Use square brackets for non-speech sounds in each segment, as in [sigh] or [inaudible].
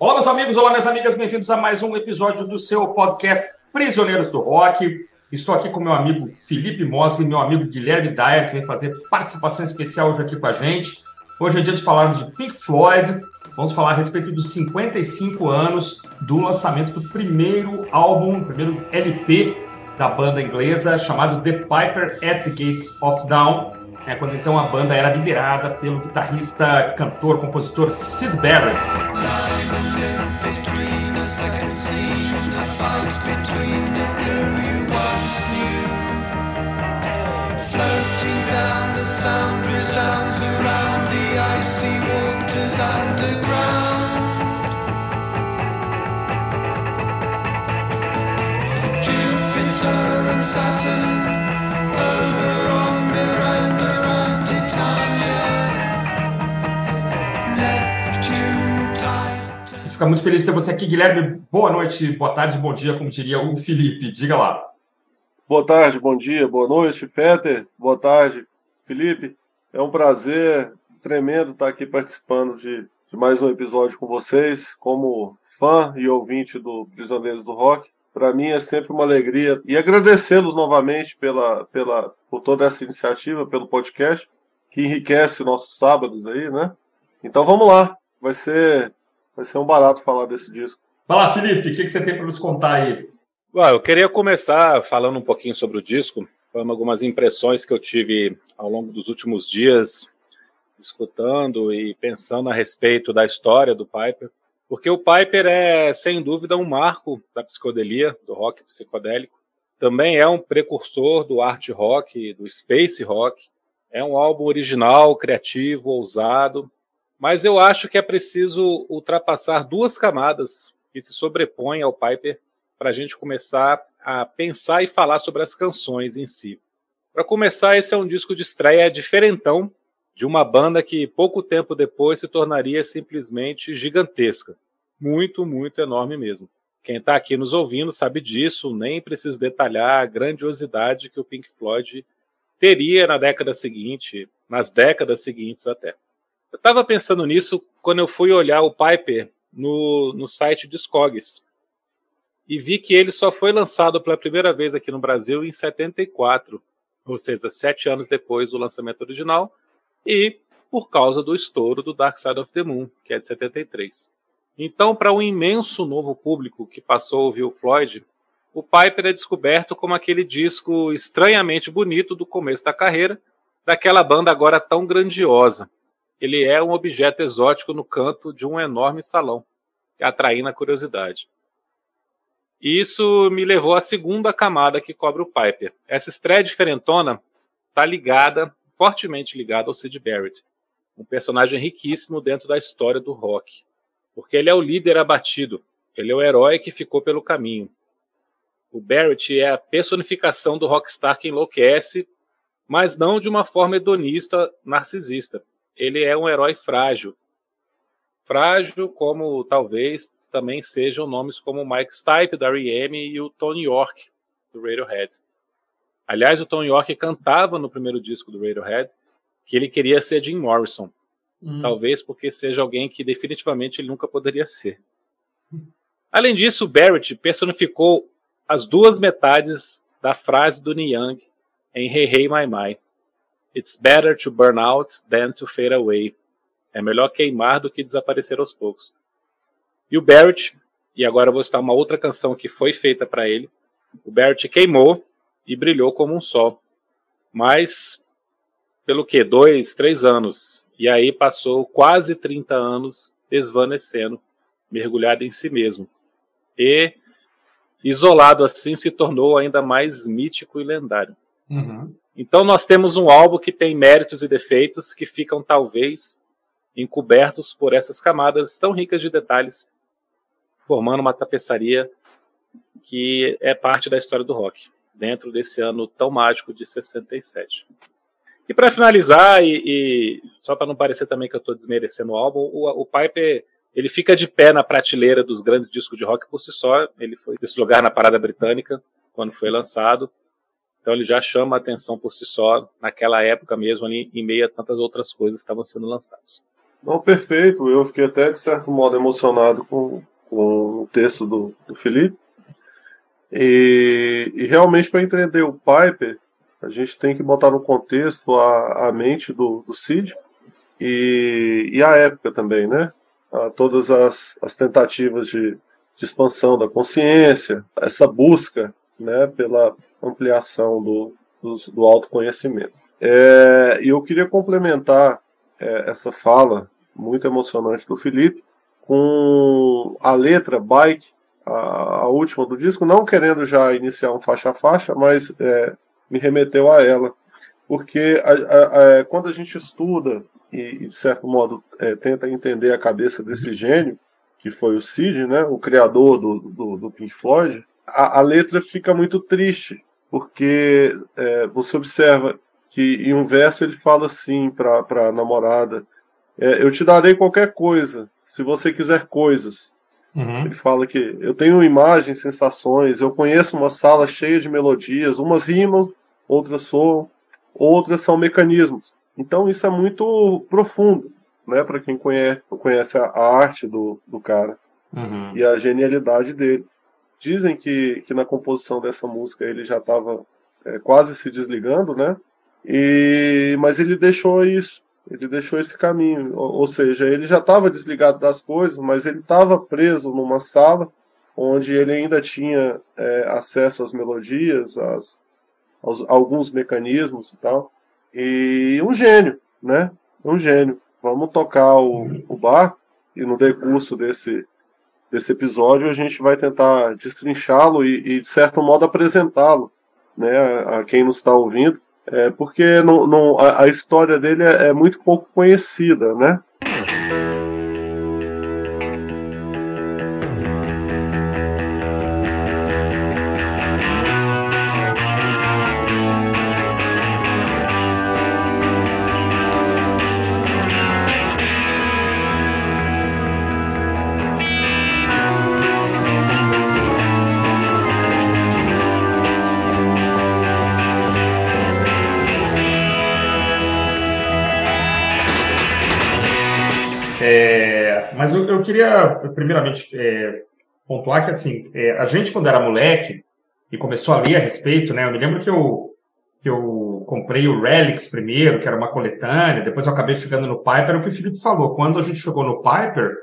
Olá, meus amigos, olá, minhas amigas, bem-vindos a mais um episódio do seu podcast Prisioneiros do Rock. Estou aqui com meu amigo Felipe Mosgli, meu amigo Guilherme Dyer, que vem fazer participação especial hoje aqui com a gente. Hoje é dia de falarmos de Pink Floyd. Vamos falar a respeito dos 55 anos do lançamento do primeiro álbum, primeiro LP da banda inglesa, chamado The Piper at the Gates of Dawn. É quando então a banda era liderada pelo guitarrista, cantor, compositor Sid Barrett. Jupiter Saturn over time. A gente fica muito feliz de ter você aqui, Guilherme. Boa noite, boa tarde, bom dia, como diria o Felipe. Diga lá. Boa tarde, bom dia, boa noite, Fetter. Boa tarde, Felipe. É um prazer tremendo estar aqui participando de, de mais um episódio com vocês, como fã e ouvinte do Prisioneiros do Rock. Para mim é sempre uma alegria e agradecê-los novamente pela, pela, por toda essa iniciativa, pelo podcast, que enriquece nossos sábados aí, né? Então vamos lá, vai ser, vai ser um barato falar desse disco. Vai lá, Felipe, o que, que você tem para nos contar aí? Well, eu queria começar falando um pouquinho sobre o disco, falando algumas impressões que eu tive ao longo dos últimos dias, escutando e pensando a respeito da história do Piper, porque o Piper é, sem dúvida, um marco da psicodelia, do rock psicodélico. Também é um precursor do art rock, do space rock. É um álbum original, criativo, ousado, mas eu acho que é preciso ultrapassar duas camadas que se sobrepõem ao Piper para a gente começar a pensar e falar sobre as canções em si. Para começar, esse é um disco de estreia diferentão de uma banda que pouco tempo depois se tornaria simplesmente gigantesca. Muito, muito enorme mesmo. Quem está aqui nos ouvindo sabe disso, nem preciso detalhar a grandiosidade que o Pink Floyd teria na década seguinte, nas décadas seguintes até. Eu estava pensando nisso quando eu fui olhar o Piper no, no site Discogs e vi que ele só foi lançado pela primeira vez aqui no Brasil em 74, ou seja, sete anos depois do lançamento original, e por causa do estouro do Dark Side of the Moon, que é de 73. Então, para um imenso novo público que passou a ouvir o Floyd, o Piper é descoberto como aquele disco estranhamente bonito do começo da carreira, daquela banda agora tão grandiosa. Ele é um objeto exótico no canto de um enorme salão, atraindo a curiosidade. E isso me levou à segunda camada que cobre o Piper. Essa estreia diferentona está ligada, fortemente ligada ao Sid Barrett, um personagem riquíssimo dentro da história do rock. Porque ele é o líder abatido, ele é o herói que ficou pelo caminho. O Barrett é a personificação do rockstar que enlouquece, mas não de uma forma hedonista, narcisista. Ele é um herói frágil, frágil, como talvez também sejam nomes como Mike Stipe, da R.E.M. e o Tony York, do Radiohead. Aliás, o Tony York cantava no primeiro disco do Radiohead que ele queria ser Jim Morrison. Hum. Talvez porque seja alguém que definitivamente ele nunca poderia ser. Além disso, Barrett personificou as duas metades da frase do Young em Hey Hey My My. It's better to burn out than to fade away. É melhor queimar do que desaparecer aos poucos. E o Barrett, e agora eu vou citar uma outra canção que foi feita para ele. O Barrett queimou e brilhou como um sol. Mas, pelo que? Dois, três anos. E aí passou quase 30 anos desvanecendo, mergulhado em si mesmo. E, isolado assim, se tornou ainda mais mítico e lendário. Uhum. Então, nós temos um álbum que tem méritos e defeitos que ficam, talvez, encobertos por essas camadas tão ricas de detalhes, formando uma tapeçaria que é parte da história do rock, dentro desse ano tão mágico de 67. E para finalizar, e, e só para não parecer também que eu estou desmerecendo o álbum, o, o Piper ele fica de pé na prateleira dos grandes discos de rock por si só. Ele foi desse lugar na parada britânica quando foi lançado. Então ele já chama a atenção por si só naquela época mesmo, ali, em meio a tantas outras coisas que estavam sendo lançadas. Não, perfeito. Eu fiquei até, de certo modo, emocionado com, com o texto do, do Felipe. E, e realmente, para entender o Piper, a gente tem que botar no contexto a, a mente do, do Cid e, e a época também, né? A todas as, as tentativas de, de expansão da consciência, essa busca né, pela ampliação do, do, do autoconhecimento. É, e eu queria complementar é, essa fala muito emocionante do Felipe com a letra Bike, a, a, última do disco, não querendo já iniciar um faixa a faixa, mas é, me remeteu a ela. Porque a, a, é, quando a gente estuda e, de certo modo, é, tenta entender a cabeça desse gênio, que foi o Sid, né, o criador do, do, do Pink Floyd, a, a, letra fica muito triste, porque é, você observa que em um verso ele fala assim para a namorada: é, Eu te darei qualquer coisa, se você quiser coisas. Uhum. Ele fala que eu tenho imagens, sensações, eu conheço uma sala cheia de melodias, umas rimam, outras soam, outras são mecanismos. Então isso é muito profundo, né, para quem conhece, conhece a, arte do, do cara uhum. e a genialidade dele. Dizem que, que na composição dessa música ele já estava é, quase se desligando, né? E, mas ele deixou isso, ele deixou esse caminho, ou, ou seja, ele já estava desligado das coisas, mas ele estava preso numa sala onde ele ainda tinha é, acesso às melodias, às, aos, alguns mecanismos e tal. E um gênio, né? Um gênio. Vamos tocar o, o bar e no decurso desse, desse episódio a gente vai tentar destrinchá-lo e, e, de certo modo, apresentá-lo né, a, a, quem nos está ouvindo, é, porque não, não, a, a história dele é, é muito pouco conhecida, né? Primeiramente, é, pontuar que, assim, é, a gente, quando era moleque e começou a ler a respeito, né, eu me lembro que eu, que eu comprei o Relics primeiro, que era uma coletânea, depois eu acabei chegando no Piper, o que o Felipe falou, quando a gente chegou no Piper,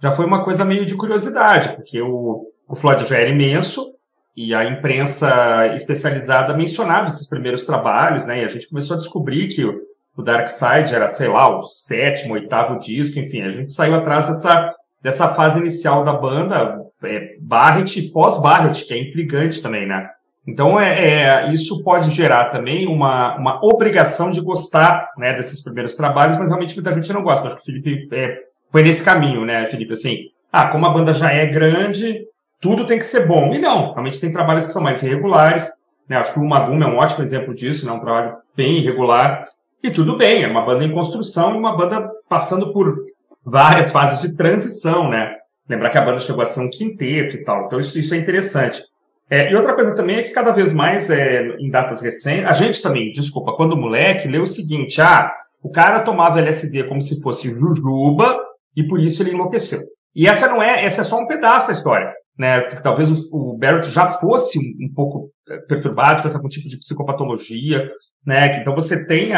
já foi uma coisa meio de curiosidade, porque o, o Floyd já era imenso, e a imprensa especializada mencionava esses primeiros trabalhos, né, e a gente começou a descobrir que o Dark Side era, sei lá, o sétimo, oitavo disco, enfim, a gente saiu atrás dessa, dessa fase inicial da banda, é, Barrett e pós-Barrett, que é intrigante também, né? Então, é, é, isso pode gerar também uma, uma obrigação de gostar né, desses primeiros trabalhos, mas realmente muita gente não gosta. Acho que o Felipe é, foi nesse caminho, né, Felipe? Assim, ah, como a banda já é grande, tudo tem que ser bom. E não, realmente tem trabalhos que são mais irregulares. Né? Acho que o Magum é um ótimo exemplo disso, né? um trabalho bem irregular. E tudo bem, é uma banda em construção e uma banda passando por várias fases de transição, né? Lembrar que a banda chegou a ser um quinteto e tal. Então isso, isso é interessante. É, e outra coisa também é que cada vez mais, é, em datas recentes, a gente também, desculpa, quando moleque, leu o seguinte, ah, o cara tomava LSD como se fosse jujuba e por isso ele enlouqueceu. E essa não é, essa é só um pedaço da história, né? Talvez o, o Barrett já fosse um, um pouco é, perturbado, tivesse algum tipo de psicopatologia, né? Então você tem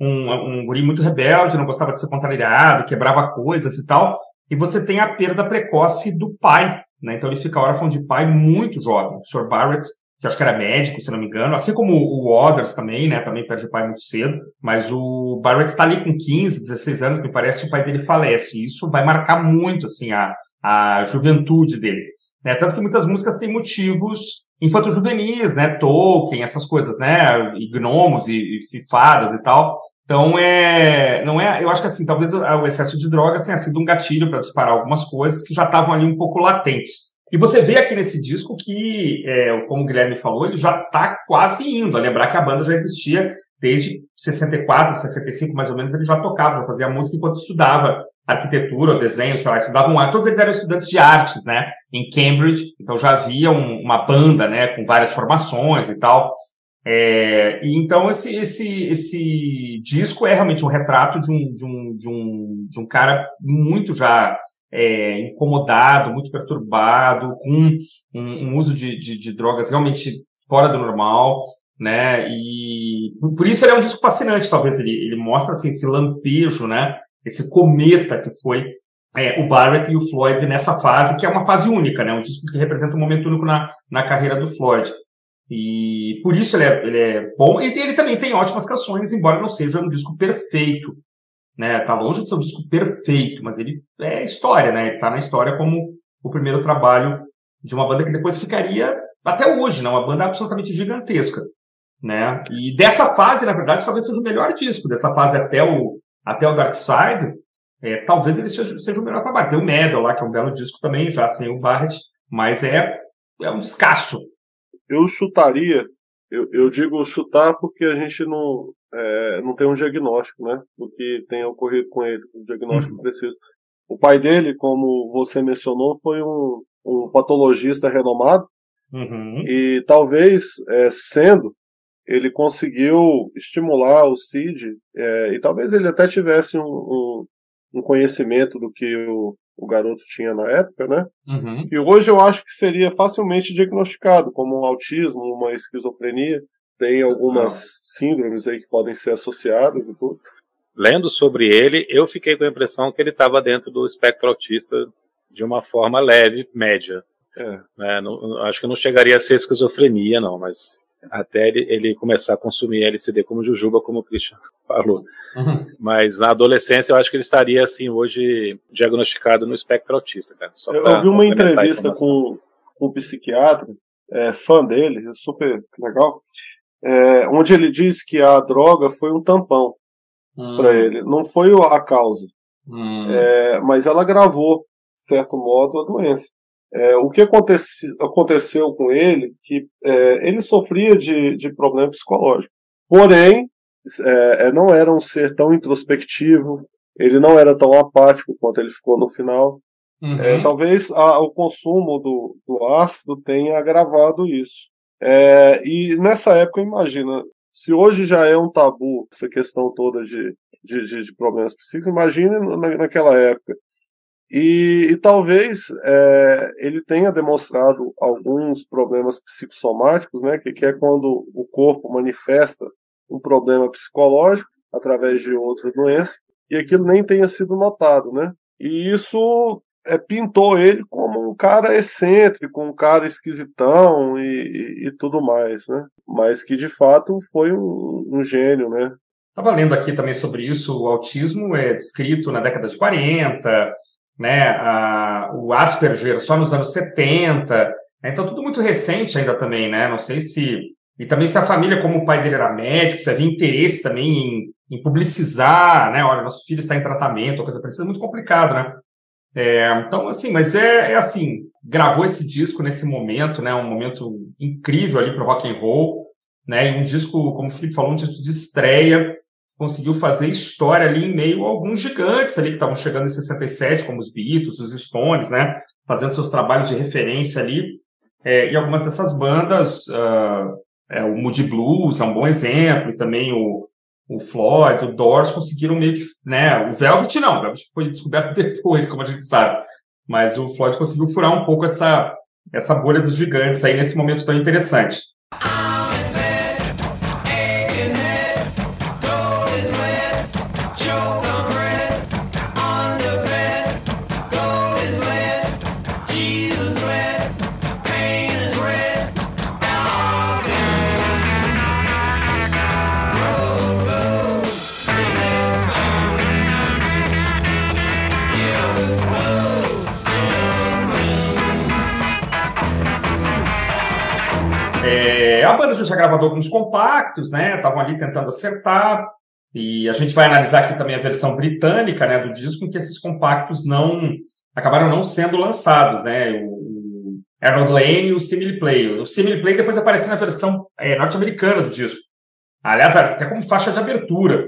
um, um guri muito rebelde, não gostava de ser contrariado, quebrava coisas e tal, e você tem a perda precoce do pai, né? Então ele fica órfão de pai muito jovem. O Sr. Barrett, que acho que era médico, se não me engano, assim como o Others também, né? Também perde o pai muito cedo, mas o Barrett está ali com 15, 16 anos, me parece, o pai dele falece. Isso vai marcar muito, assim, a, a juventude dele. Né? Tanto que muitas músicas têm motivos infanto-juvenis, né? Tolkien, essas coisas, né? E gnomos e, e fadas e tal. Então, é, não é, eu acho que assim, talvez o, o excesso de drogas tenha sido um gatilho para disparar algumas coisas que já estavam ali um pouco latentes. E você vê aqui nesse disco que, é, como o Guilherme falou, ele já está quase indo. A lembrar que a banda já existia desde 64, 65, mais ou menos, ele já tocava, já fazia música enquanto estudava arquitetura, desenho, sei lá, estudavam todos eles eram estudantes de artes, né, em Cambridge, então já havia um, uma banda, né, com várias formações e tal. É, e então esse, esse, esse disco é realmente um retrato de um, de um, de um, de um cara muito já é, incomodado, muito perturbado, com um, um uso de, de, de, drogas realmente fora do normal, né? E por isso ele é um disco fascinante, talvez ele, ele mostra assim esse lampejo, né? Esse cometa que foi é, o Barrett e o Floyd nessa fase, que é uma fase única, né? Um disco que representa um momento único na, na carreira do Floyd. E por isso ele é, ele é bom. E ele também tem ótimas canções, embora não seja um disco perfeito. Né? Tá longe de ser um disco perfeito, mas ele é história, né? Ele tá na história como o primeiro trabalho de uma banda que depois ficaria até hoje, né? Uma banda absolutamente gigantesca, né? E dessa fase, na verdade, talvez seja o melhor disco dessa fase até o até o Dark Side. É, talvez ele seja, seja o melhor trabalho. Tem o Medal lá, que é um belo disco também, já sem o Barrett, mas é, é um descasso eu chutaria, eu, eu, digo chutar porque a gente não, é, não tem um diagnóstico, né, do que tenha ocorrido com ele, um diagnóstico uhum. preciso. O pai dele, como você mencionou, foi um, um patologista renomado uhum. e talvez é, sendo ele conseguiu estimular o Cid é, e talvez ele até tivesse um, um, um conhecimento do que o, o garoto tinha na época, né? Uhum. E hoje eu acho que seria facilmente diagnosticado como um autismo, uma esquizofrenia. Tem algumas síndromes aí que podem ser associadas e tudo. Lendo sobre ele, eu fiquei com a impressão que ele estava dentro do espectro autista de uma forma leve, média. É. Né? Não, acho que não chegaria a ser esquizofrenia, não, mas até ele, ele, começar a consumir LCD como Jujuba, como o Christian falou. Uhum. Mas na adolescência eu acho que ele estaria assim hoje diagnosticado no espectro autista, cara. eu, eu vi uma entrevista com, com um psiquiatra, é, fã dele, super legal, é, onde ele diz que a droga foi um tampão hum. para ele, não foi a causa, hum. é, mas ela agravou, de certo modo, a doença. É, o que aconteci, aconteceu com ele, que é, ele sofria de, de problema psicológico. Porém, é, é, não era um ser tão introspectivo, ele não era tão apático quanto ele ficou no final. Uhum. É, talvez a, o consumo do, do ácido tenha agravado isso. É, e nessa época, imagina, se hoje já é um tabu essa questão toda de, de, de, de problemas psíquicos, imagine na, naquela época. E, e talvez é, ele tenha demonstrado alguns problemas psicossomáticos, né, que, que é quando o corpo manifesta um problema psicológico através de outra doença, e aquilo nem tenha sido notado, né? E isso é, pintou ele como um cara excêntrico, um cara esquisitão e, e, e tudo mais, né? Mas que de fato foi um, um gênio, né? Estava lendo aqui também sobre isso, o autismo é descrito na década de 40, né, a, o Asperger só nos anos 70, né, então tudo muito recente ainda também, né, não sei se, e também se a família, como o pai dele era médico, se havia interesse também em, em publicizar, né, olha, nosso filho está em tratamento, coisa parecida, é muito complicado, né, é, então, assim, mas é, é, assim, gravou esse disco nesse momento, né, um momento incrível ali para o rock and roll, né, e um disco, como o Felipe falou, um disco de estreia, conseguiu fazer história ali em meio a alguns gigantes ali que estavam chegando em 67, como os Beatles, os Stones, né? Fazendo seus trabalhos de referência ali. É, e algumas dessas bandas, uh, é, o Moody Blues é um bom exemplo, e também o, o Floyd, o Doors conseguiram meio que, né? O Velvet não, o Velvet foi descoberto [laughs] depois, como a gente sabe. Mas o Floyd conseguiu furar um pouco essa, essa bolha dos gigantes aí nesse momento tão interessante. Já gravou alguns compactos, né? Estavam ali tentando acertar. E a gente vai analisar aqui também a versão britânica, né, do disco, em que esses compactos não acabaram não sendo lançados, né? O Arnold Lane e o Simile Play. O Simile Play depois apareceu na versão é, norte-americana do disco. Aliás, até como faixa de abertura.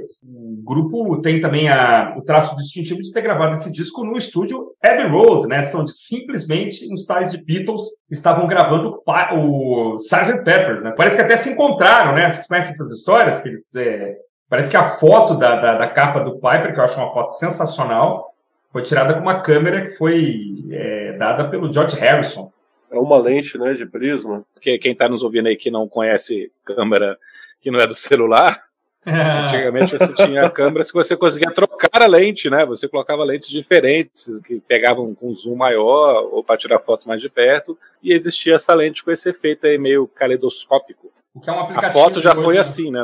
O grupo tem também a, o traço distintivo de ter gravado esse disco no estúdio Abbey Road, né? São de, simplesmente os tais de Beatles estavam gravando o, o Sgt. Peppers, né? Parece que até se encontraram, né? Vocês conhecem essas histórias? Que eles, é, parece que a foto da, da, da, capa do Piper, que eu acho uma foto sensacional, foi tirada com uma câmera que foi é, dada pelo George Harrison. É uma lente, né, de prisma. Porque quem está nos ouvindo aí que não conhece câmera que não é do celular, Antigamente você tinha câmeras que você conseguia trocar a lente, né? Você colocava lentes diferentes, que pegavam com zoom maior ou para tirar fotos mais de perto, e existia essa lente com esse efeito aí meio caleidoscópico. O que é um aplicativo. A foto já foi assim, né?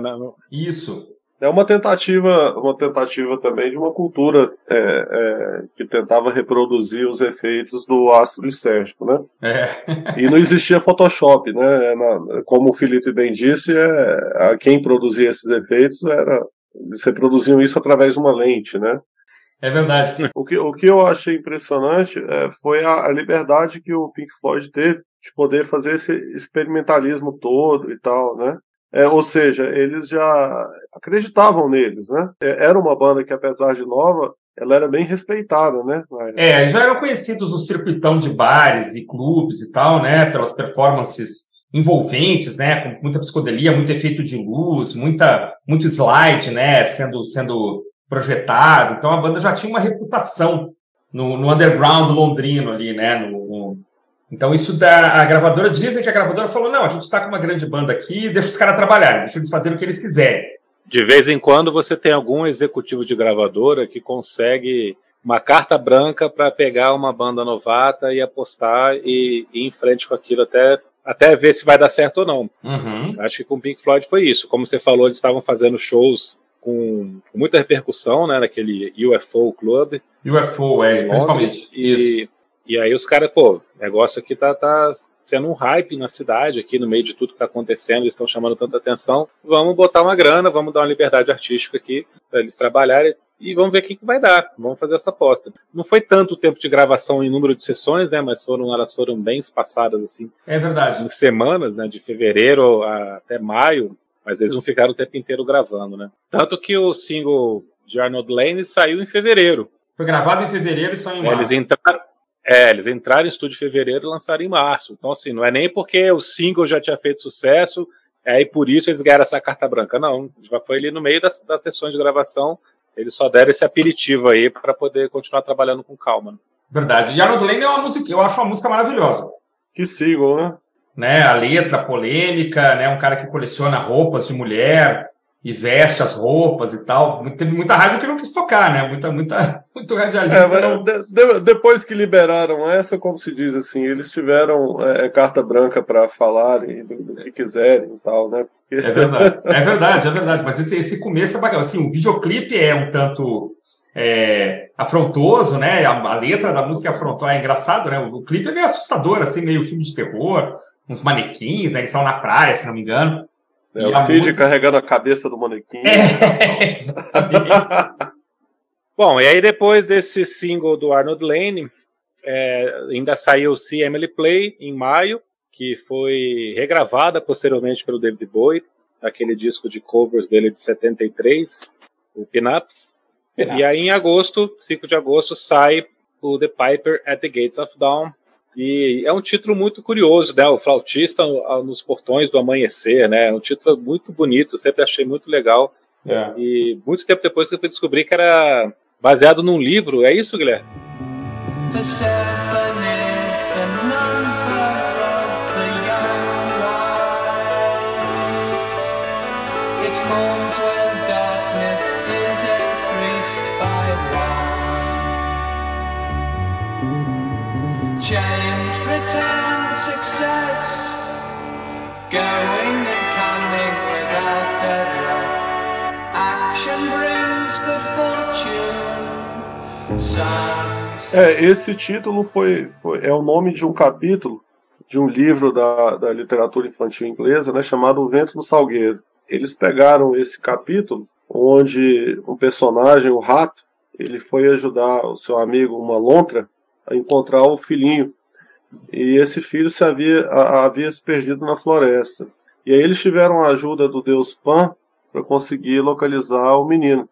Isso. É uma tentativa, uma tentativa também de uma cultura é, é, que tentava reproduzir os efeitos do ácido lisérgico, né? É. E não existia Photoshop, né? Na, como o Felipe bem disse, é, a quem produzia esses efeitos era eles reproduziam isso através de uma lente, né? É verdade. O que, o que eu achei impressionante é, foi a, a liberdade que o Pink Floyd teve de poder fazer esse experimentalismo todo e tal, né? É, ou seja, eles já acreditavam neles, né? É, era uma banda que, apesar de nova, ela era bem respeitada, né? É, já eram conhecidos no circuitão de bares e clubes e tal, né? Pelas performances envolventes, né? Com muita psicodelia, muito efeito de luz, muita, muito slide, né? Sendo, sendo projetado. Então a banda já tinha uma reputação no, no underground londrino ali, né? No, então, isso da a gravadora, dizem que a gravadora falou: não, a gente está com uma grande banda aqui, deixa os caras trabalharem, deixa eles fazerem o que eles quiserem. De vez em quando você tem algum executivo de gravadora que consegue uma carta branca para pegar uma banda novata e apostar e, ir em frente com aquilo até, até ver se vai dar certo ou não. Uhum. Acho que com o Pink Floyd foi isso. Como você falou, eles estavam fazendo shows com, com muita repercussão, né, naquele UFO Club. UFO, é, principalmente. E, isso. E aí os caras, pô, o negócio aqui tá, tá sendo um hype na cidade, aqui no meio de tudo que tá acontecendo, eles estão chamando tanta atenção. Vamos botar uma grana, vamos dar uma liberdade artística aqui para eles trabalharem e vamos ver o que, que vai dar. Vamos fazer essa aposta. Não foi tanto o tempo de gravação em número de sessões, né? Mas foram, elas foram bem espaçadas assim. É verdade. Em semanas, né? De fevereiro até maio, mas eles não ficaram o tempo inteiro gravando, né? Tanto que o single de Arnold Lane saiu em fevereiro. Foi gravado em fevereiro e saiu em março. Eles entraram, é, eles entraram em estúdio em fevereiro e lançaram em março. Então, assim, não é nem porque o single já tinha feito sucesso, é, e por isso eles ganharam essa carta branca. Não, já foi ali no meio das, das sessões de gravação, eles só deram esse aperitivo aí para poder continuar trabalhando com calma. Verdade. E Arnold Lane é uma música, eu acho uma música maravilhosa. Que single, né? né? A letra polêmica, né? Um cara que coleciona roupas de mulher, e veste as roupas e tal. Teve muita rádio que não quis tocar, né? Muita, muita, [laughs] muito radialista. É, de, de, depois que liberaram essa, como se diz assim, eles tiveram é, carta branca para falarem do, do, que quiserem e tal, né? Porque... É verdade, é verdade, é verdade. Mas esse, esse começo é bacana. Assim, o videoclipe é um tanto é, afrontoso, né? A, a, letra da música é afrontosa, é engraçado, né? O, o clipe é meio assustador, assim, meio filme de terror, uns manequins, né? Eles estão na praia, se não me engano. É, o Cid música... carregando a cabeça do manequim. É, [laughs] exatamente. [laughs] Bom, e aí depois desse single do Arnold Lane, é, ainda saiu o See Emily Play em maio, que foi regravada posteriormente pelo David Bowie, aquele disco de covers dele de 73, o Pinups. Pin e aí em agosto, 5 de agosto, sai o The Piper at the Gates of Dawn, e é um título muito curioso, né? O flautista nos portões do amanhecer, né? É um título muito bonito, sempre achei muito legal. É. E muito tempo depois que eu fui descobrir que era baseado num livro, é isso, Guilherme? É, esse título foi, foi, é o nome de um capítulo de um livro da, da literatura infantil inglesa, né, chamado O Vento no Salgueiro. Eles pegaram esse capítulo, onde um personagem, o rato, ele foi ajudar o seu amigo, uma lontra, a encontrar o filhinho. E esse filho se havia, a, havia se perdido na floresta. E aí eles tiveram a ajuda do deus Pan para conseguir localizar o menino.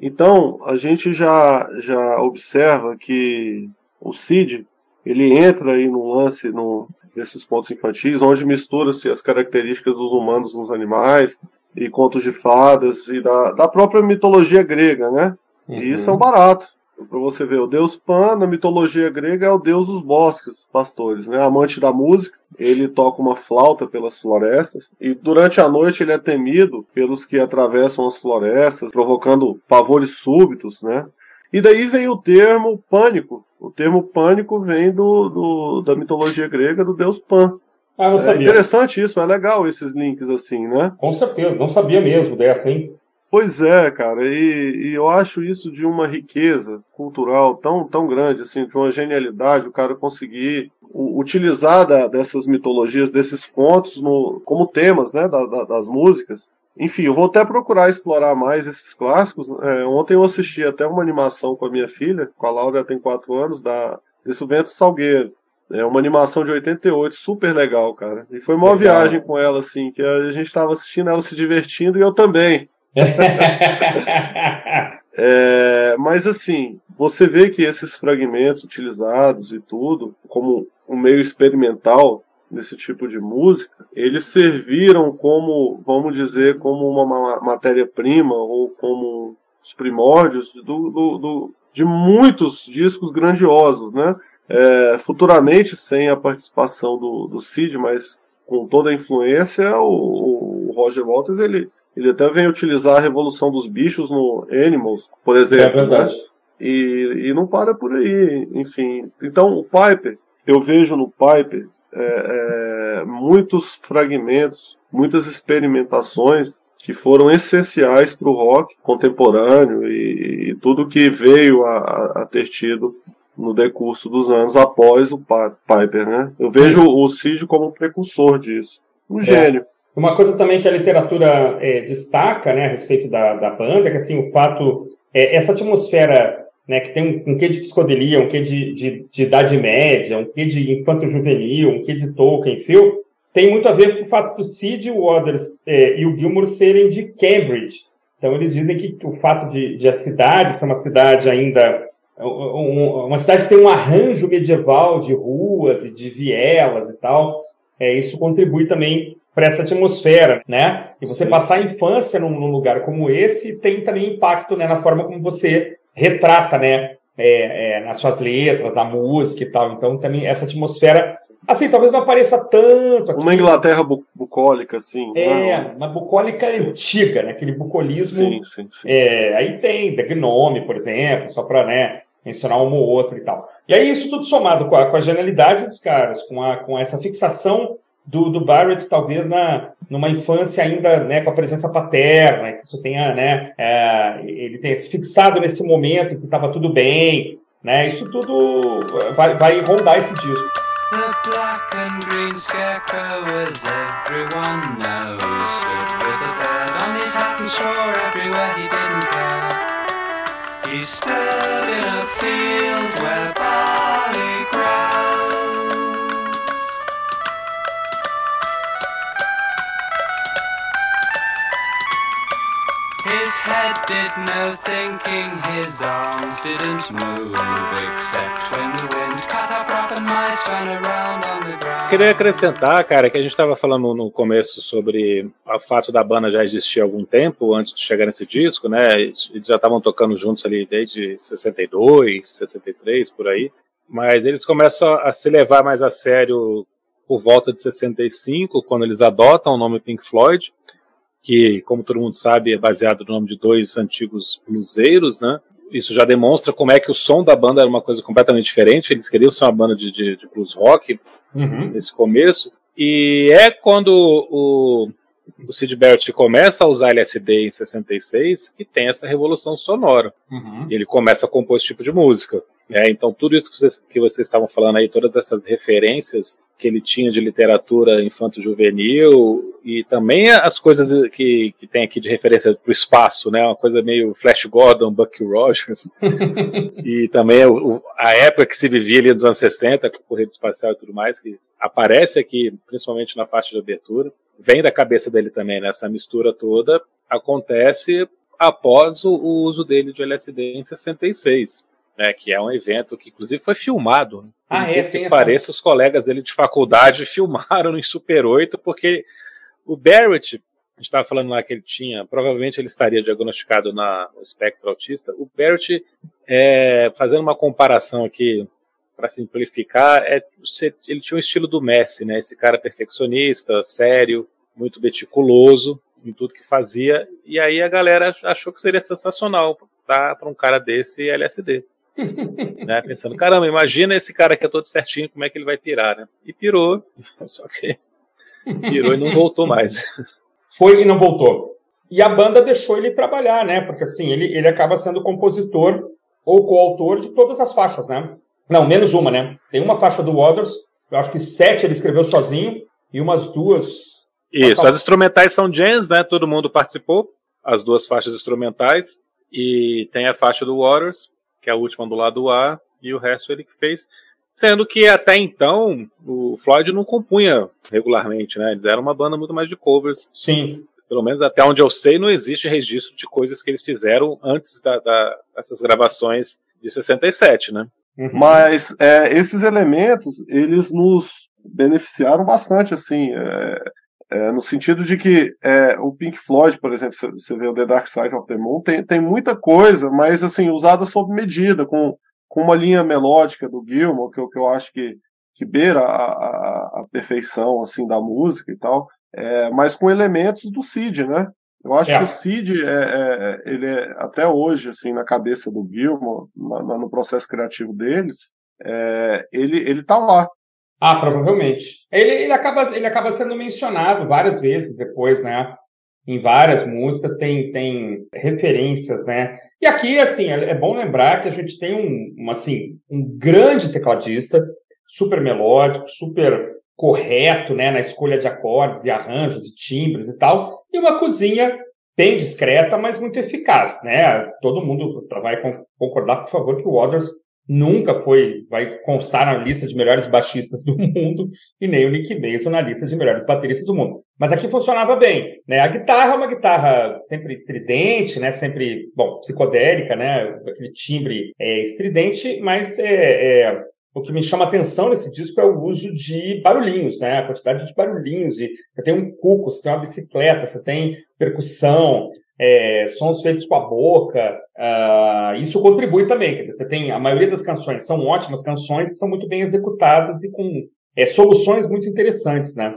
Então, a gente já, já observa que o Cid, ele entra aí no lance no, desses pontos infantis, onde mistura-se as características dos humanos nos animais, e contos de fadas, e da, da própria mitologia grega, né? Uhum. E isso é um barato. Para você ver, o deus Pan, na mitologia grega, é o deus dos bosques, dos pastores, né? Amante da música, ele toca uma flauta pelas florestas, e durante a noite ele é temido pelos que atravessam as florestas, provocando pavores súbitos, né? E daí vem o termo pânico. O termo pânico vem do, do da mitologia grega do deus Pan. Ah, não é sabia. interessante isso, é legal esses links assim, né? Com certeza, não sabia mesmo dessa, hein? Pois é, cara, e, e, eu acho isso de uma riqueza cultural tão, tão grande, assim, de uma genialidade, o cara conseguir utilizar da, dessas mitologias, desses contos, no, como temas, né, da, da, das músicas. Enfim, eu vou até procurar explorar mais esses clássicos. É, ontem eu assisti até uma animação com a minha filha, com a Laura, tem quatro anos, da Desse Vento Salgueiro. É uma animação de 88, super legal, cara. E foi uma legal. viagem com ela, assim, que a gente estava assistindo ela se divertindo e eu também. [laughs] é, mas assim, você vê que esses fragmentos utilizados e tudo, como um meio experimental nesse tipo de música, eles serviram como, vamos dizer, como uma matéria-prima ou como os primórdios do, do, do, de muitos discos grandiosos, né? É, futuramente, sem a participação do, do Cid, mas com toda a influência, o, o Roger Waters ele ele até vem utilizar a revolução dos bichos no Animals, por exemplo. É verdade. Né? E, e não para por aí, enfim. Então, o Piper, eu vejo no Piper é, é, muitos fragmentos, muitas experimentações que foram essenciais para o rock contemporâneo e, e, tudo que veio a, a, ter tido no decurso dos anos após o Piper, né? Eu vejo o Cid como um precursor disso, um é. Uma coisa também que a literatura é, destaca né, a respeito da, da banda, é que assim, o fato, é, essa atmosfera né, que tem um, um quê de psicodelia, um quê de, de, de idade média, um quê de infanto-juvenil, um quê de Tolkien, Phil, tem muito a ver com o fato do Sid Waters é, e o Gilmour serem de Cambridge. Então eles dizem que o fato de, de a cidade ser uma cidade ainda uma cidade que tem um arranjo medieval de ruas e de vielas e tal, é, isso contribui também para essa atmosfera, né? E você Sim. passar a infância num, num, lugar como esse tem também impacto né, na forma como você retrata, né? É, é, nas suas letras, na música e tal. Então, também essa atmosfera. Assim, talvez não apareça tanto. Aqui. Uma Inglaterra bu bucólica, assim. É, não. uma bucólica sim. antiga, né? Aquele bucolismo. Sim, sim, sim. É, aí tem The Gnome, por exemplo, só para né, mencionar um ou outro e tal. E aí, isso tudo somado com a, com a genialidade dos caras, com, a, com essa fixação do, do Barrett, talvez na, numa infância ainda né, com a presença paterna, que isso tenha, né, é, ele tenha se fixado nesse momento em que estava tudo bem, né, isso tudo vai, vai rondar esse disco. The black and green scarecrow, as everyone knows, stood with a bird on his hat and everywhere he didn't. He stood in a field where head did no thinking, his arms didn't move, except when the wind cut up rough and mice ran around on the ground. Queria acrescentar, cara, que a gente estava falando no começo sobre o fato da banda já existir há algum tempo, antes de chegar nesse disco, né? Eles já estavam tocando juntos ali desde 62, 63, por aí. Mas eles começam a se levar mais a sério por volta de 65, quando eles adotam o nome Pink Floyd que, como todo mundo sabe, é baseado no nome de dois antigos bluseiros, né? Isso já demonstra como é que o som da banda era uma coisa completamente diferente. Eles queriam ser uma banda de, de, de blues rock uhum. nesse começo. E é quando o, o Sid Barrett começa a usar LSD em 66 que tem essa revolução sonora. Uhum. Ele começa a compor esse tipo de música. É, então, tudo isso que vocês, que vocês estavam falando aí, todas essas referências que ele tinha de literatura infanto-juvenil e também as coisas que, que tem aqui de referência para o espaço, né? Uma coisa meio Flash Gordon, Bucky Rogers. [laughs] e também o, a época que se vivia ali nos anos 60, com o correio espacial e tudo mais, que aparece aqui, principalmente na faixa de abertura. Vem da cabeça dele também, né? Essa mistura toda acontece após o, o uso dele de LSD em 66. Né, que é um evento que inclusive foi filmado. Ah, é, que pareça, os colegas dele de faculdade [laughs] filmaram em Super 8, porque o Barrett, a gente estava falando lá que ele tinha, provavelmente ele estaria diagnosticado na, no espectro autista. O Barrett, é, fazendo uma comparação aqui, para simplificar, é, ele tinha o estilo do Messi, né? Esse cara perfeccionista, sério, muito meticuloso em tudo que fazia. E aí a galera achou que seria sensacional dar para um cara desse LSD. [laughs] né? Pensando, caramba, imagina esse cara que é todo certinho, como é que ele vai pirar, né? E pirou, [laughs] só que pirou e não voltou mais. [laughs] Foi e não voltou. E a banda deixou ele trabalhar, né? Porque assim, ele, ele acaba sendo compositor ou coautor de todas as faixas, né? Não, menos uma, né? Tem uma faixa do Waters, eu acho que sete ele escreveu sozinho, e umas duas. Isso, as instrumentais são jams, né? Todo mundo participou, as duas faixas instrumentais, e tem a faixa do Waters, que é a última do lado A, e o resto ele que fez. Sendo que até então o Floyd não compunha regularmente, né? Eles eram uma banda muito mais de covers. Sim. Pelo menos até onde eu sei, não existe registro de coisas que eles fizeram antes da, da dessas gravações de 67, né? Uhum. Mas é, esses elementos, eles nos beneficiaram bastante, assim, é, é, no sentido de que é, o Pink Floyd, por exemplo, você vê o The Dark Side of the Moon, tem, tem muita coisa, mas assim, usada sob medida, com, com uma linha melódica do Gilmour, que, eu, que eu acho que, que beira a, a, a perfeição assim da música e tal, é, mas com elementos do Cid, né? Eu acho é. que o Cid, é, é, ele é, até hoje, assim, na cabeça do Gilmore, na, no processo criativo deles, é, ele, ele tá lá. Ah, provavelmente. Ele, ele, acaba, ele acaba sendo mencionado várias vezes depois, né? Em várias músicas tem, tem referências, né? E aqui, assim, é, é bom lembrar que a gente tem um, um, assim, um grande tecladista, super melódico, super correto, né? Na escolha de acordes e arranjos, de timbres e tal e uma cozinha bem discreta, mas muito eficaz, né? Todo mundo vai concordar, por favor, que o Waters nunca foi, vai constar na lista de melhores baixistas do [laughs] mundo e nem o Nick Mason na lista de melhores bateristas do mundo. Mas aqui funcionava bem, né? A guitarra é uma guitarra sempre estridente, né? Sempre, bom, psicodélica, né? Aquele timbre é, estridente, mas é, é o que me chama atenção nesse disco é o uso de barulhinhos, né? A quantidade de barulhinhos. De, você tem um cuco, você tem uma bicicleta, você tem percussão, é, sons feitos com a boca. Uh, isso contribui também. Quer dizer, você tem a maioria das canções são ótimas canções, são muito bem executadas e com é, soluções muito interessantes, né?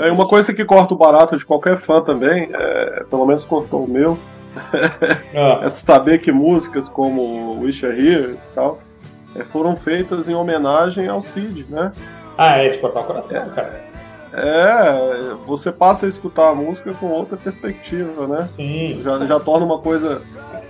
É uma coisa que corta o barato de qualquer fã também, é, pelo menos cortou o meu, [laughs] ah. é saber que músicas como Wish Are Here e tal é, foram feitas em homenagem ao Cid, né? Ah, é de cortar o coração, é, cara. É, você passa a escutar a música com outra perspectiva, né? Sim. Já, já torna uma coisa.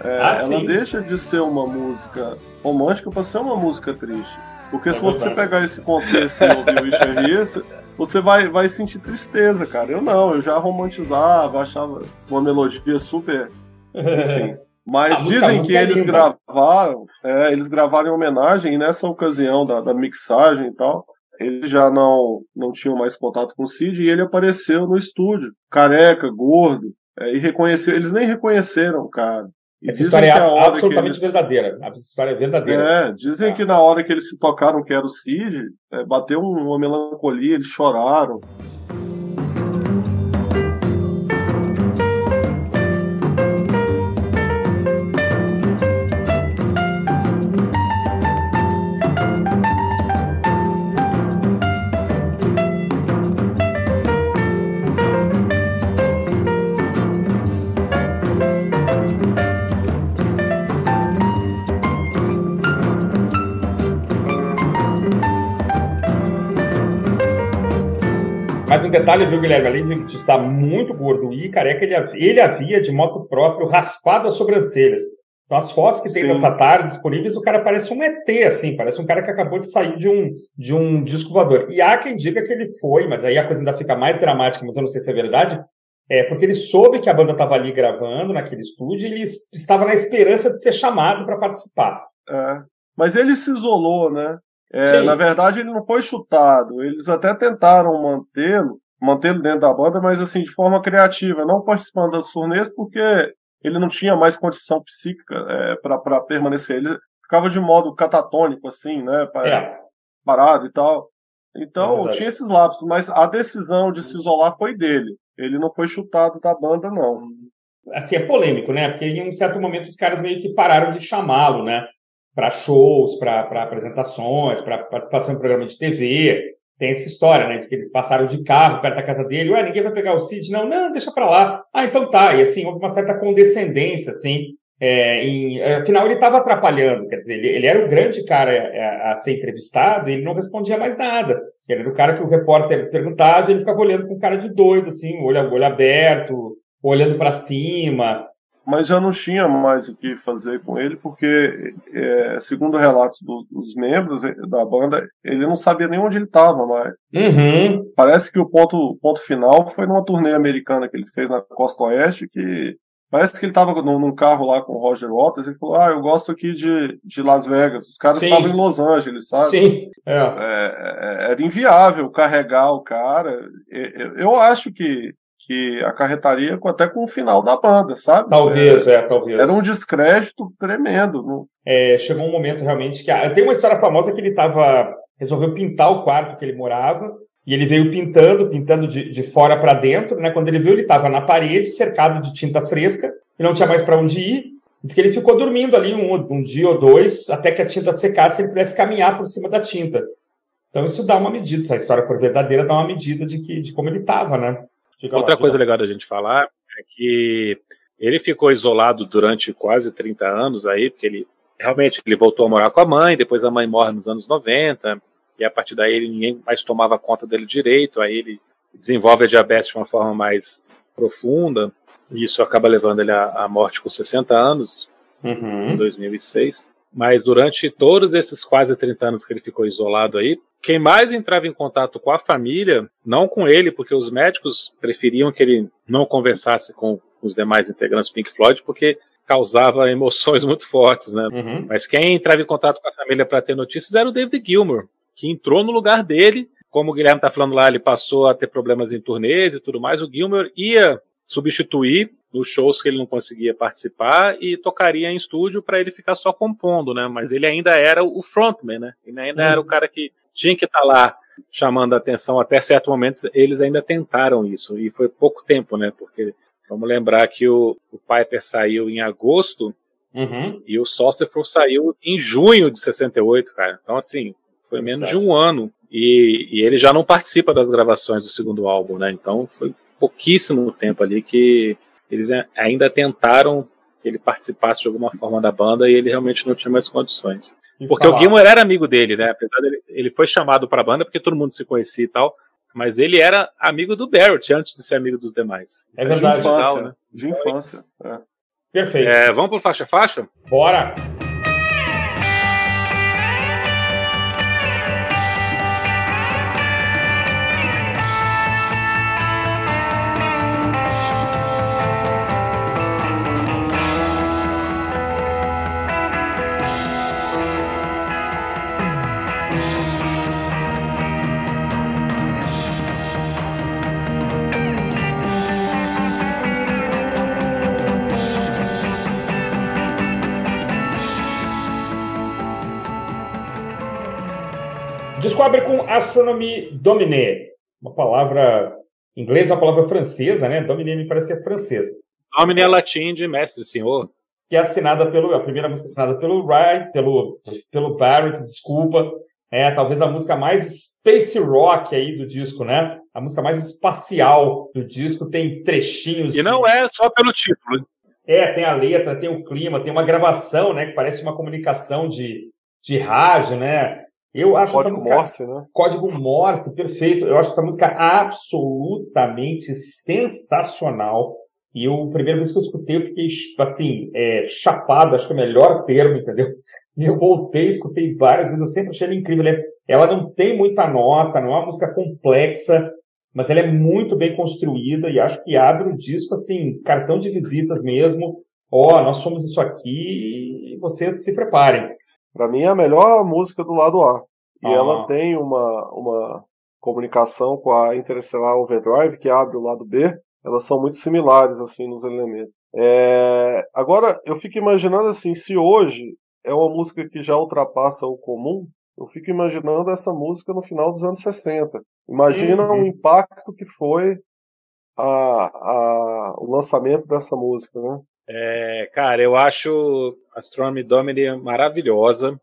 É, ah, ela sim. deixa de ser uma música romântica para ser uma música triste. Porque é se verdade. você pegar esse contexto e ouvir o Richard você vai, vai sentir tristeza, cara. Eu não, eu já romantizava, achava uma melodia super. Enfim. [laughs] Mas dizem que eles é gravaram, é, eles gravaram em homenagem, e nessa ocasião da, da mixagem e tal, eles já não, não tinham mais contato com o Cid e ele apareceu no estúdio, careca, gordo, é, e reconheceu, eles nem reconheceram o cara. E Essa história é absolutamente eles... verdadeira. A história é verdadeira. É, dizem é. que na hora que eles se tocaram que era o Cid, é, bateu uma melancolia, eles choraram. Detalhe, viu, Guilherme? Além de estar muito gordo e careca, ele, ele havia, de moto próprio, raspado as sobrancelhas. Então, as fotos que tem Sim. dessa tarde disponíveis, o cara parece um ET, assim, parece um cara que acabou de sair de um, de um disco voador. E há quem diga que ele foi, mas aí a coisa ainda fica mais dramática, mas eu não sei se é verdade, é porque ele soube que a banda estava ali gravando naquele estúdio e ele estava na esperança de ser chamado para participar. É, mas ele se isolou, né? É, na verdade, ele não foi chutado. Eles até tentaram mantê-lo, mantê-lo dentro da banda, mas assim, de forma criativa, não participando das turnês, porque ele não tinha mais condição psíquica é, para permanecer. Ele ficava de modo catatônico, assim, né? É. Parado e tal. Então, é tinha esses lapsos, mas a decisão de se isolar foi dele. Ele não foi chutado da banda, não. Assim, é polêmico, né? Porque em um certo momento os caras meio que pararam de chamá-lo, né? Para shows, para apresentações, para participação em programa de TV. Tem essa história, né? De que eles passaram de carro perto da casa dele. Ué, ninguém vai pegar o Cid? Não, não, deixa para lá. Ah, então tá. E assim, houve uma certa condescendência, assim. É, em, afinal, ele estava atrapalhando, quer dizer, ele, ele, era o grande cara a, a, ser entrevistado e ele não respondia mais nada. Ele era o cara que o repórter perguntava e ele ficava olhando com cara de doido, assim, olho, olho aberto, olhando para cima. Mas já não tinha mais o que fazer com ele, porque, é, segundo relatos do, dos membros é, da banda, ele não sabia nem onde ele estava mais. Uhum. Parece que o ponto, ponto final foi numa turnê americana que ele fez na Costa Oeste, que Parece que ele estava num, carro lá com o Roger Waters e falou: Ah, eu gosto aqui de, de Las Vegas. Os caras estavam em Los Angeles, sabe? Sim. É. É, é era inviável carregar o cara. Eu, eu acho que, que acarretaria até com o final da banda, sabe? Talvez, é, é talvez. Era um descrédito tremendo. É, chegou um momento realmente que. Tem uma história famosa que ele estava. resolveu pintar o quarto que ele morava e ele veio pintando, pintando de, de fora para dentro, né? Quando ele viu, ele estava na parede, cercado de tinta fresca, e não tinha mais para onde ir. Diz que ele ficou dormindo ali um, um dia ou dois, até que a tinta secasse e ele pudesse caminhar por cima da tinta. Então isso dá uma medida, se a história for verdadeira, dá uma medida de, que, de como ele estava, né? Diga Outra lá, coisa legal da gente falar é que ele ficou isolado durante quase 30 anos aí, porque ele realmente ele voltou a morar com a mãe, depois a mãe morre nos anos 90, e a partir daí ele, ninguém mais tomava conta dele direito, aí ele desenvolve a diabetes de uma forma mais profunda, e isso acaba levando ele à, à morte com 60 anos, uhum. em 2006. Mas durante todos esses quase 30 anos que ele ficou isolado aí, quem mais entrava em contato com a família, não com ele, porque os médicos preferiam que ele não conversasse com os demais integrantes do Pink Floyd, porque causava [laughs] emoções muito fortes, né? Uhum. Mas quem entrava em contato com a família para ter notícias era o David Gilmour, que entrou no lugar dele. Como o Guilherme está falando lá, ele passou a ter problemas em turnês e tudo mais. O Gilmer ia substituir nos shows que ele não conseguia participar e tocaria em estúdio para ele ficar só compondo, né? Mas ele ainda era o frontman, né? Ele ainda era o cara que tinha que estar tá lá chamando a atenção. Até certo momento eles ainda tentaram isso e foi pouco tempo, né? Porque vamos lembrar que o, o Piper saiu em agosto uhum. e o Saucerful saiu em junho de 68, cara. Então assim foi menos de um ano. E, e, ele já não participa das gravações do segundo álbum, né? Então foi pouquíssimo tempo ali que eles ainda tentaram que ele participasse de alguma forma da banda e ele realmente não tinha mais condições. Porque o Gilmour era amigo dele, né? Apesar dele, ele foi chamado para a banda porque todo mundo se conhecia e tal, mas ele era amigo do Barrett antes de ser amigo dos demais. É verdade. De infância. né? De infância. É. Perfeito. É, vamos pro faixa faixa? Bora! Astronomy Domine, uma palavra inglesa, uma palavra francesa, né? Domine me parece que é francesa. Domine é latim de mestre, senhor. Que é assinada pelo, a primeira música assinada pelo Wright, pelo, pelo Barrett, desculpa. É, talvez a música mais space rock aí do disco, né? A música mais espacial do disco, tem trechinhos. E não é só pelo título. É, tem a letra, tem o clima, tem uma gravação, né? Que parece uma comunicação de, de rádio, né? Eu acho Código essa música. Morse, né? Código Morse, perfeito. Eu acho essa música absolutamente sensacional. E o primeiro vez que eu escutei, eu fiquei, assim, é, chapado, acho que é o melhor termo, entendeu? [laughs] E eu voltei, escutei várias vezes, eu sempre achei ela incrível. Ela não tem muita nota, não é uma música complexa, mas ela é muito bem construída e acho que abre o disco, assim, cartão de visitas mesmo. Ó, oh, nós somos isso aqui e vocês se preparem. Para mim é a melhor música do lado A. E ah. ela tem uma, uma comunicação com a Interstellar Overdrive, que abre o lado B. Elas são muito similares, assim, nos elementos. É, agora, eu fico imaginando assim, se hoje é uma música que já ultrapassa o comum, eu fico imaginando essa música no final dos anos 60. Imagina uhum. o impacto que foi a, a, o lançamento dessa música, né? É, cara, eu acho Astronomy Domini maravilhosa.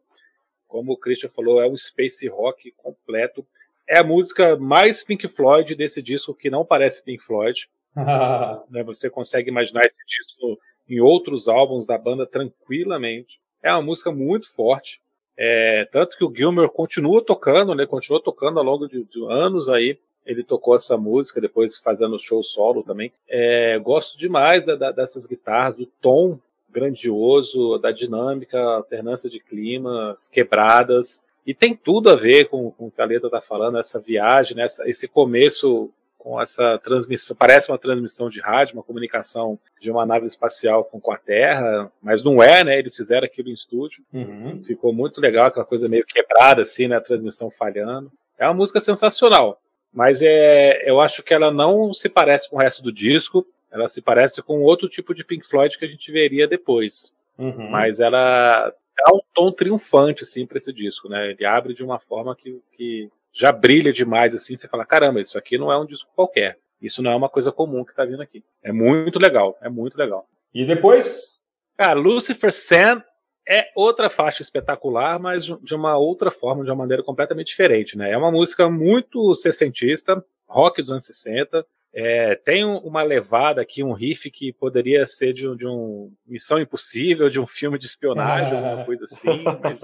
Como o Christian falou, é um space rock completo. É a música mais Pink Floyd desse disco que não parece Pink Floyd. [laughs] né, você consegue imaginar esse disco em outros álbuns da banda tranquilamente. É uma música muito forte. É, tanto que o Gilmer continua tocando, né? Continua tocando ao longo de, de anos aí. Ele tocou essa música, depois fazendo show solo também. É, gosto demais da, da, dessas guitarras, do tom grandioso, da dinâmica, alternância de clima, quebradas. E tem tudo a ver com, com o que a letra está falando, essa viagem, né, essa, esse começo com essa transmissão, parece uma transmissão de rádio, uma comunicação de uma nave espacial com, com a Terra, mas não é, né? Eles fizeram aquilo em estúdio. Uhum. Ficou muito legal, aquela coisa meio quebrada, assim, né? A transmissão falhando. É uma música sensacional, mas é, eu acho que ela não se parece com o resto do disco. Ela se parece com outro tipo de Pink Floyd que a gente veria depois. Uhum. Mas ela dá um tom triunfante, assim, para esse disco, né? Ele abre de uma forma que, que já brilha demais, assim, você fala, caramba, isso aqui não é um disco qualquer. Isso não é uma coisa comum que tá vindo aqui. É muito legal, é muito legal. E depois? Cara, Lucifer Sand é outra faixa espetacular, mas de uma outra forma, de uma maneira completamente diferente, né? É uma música muito sessentista, rock dos anos 60, é, tem uma levada aqui, um riff que poderia ser de, de um Missão Impossível, de um filme de espionagem, alguma [laughs] coisa assim. Mas...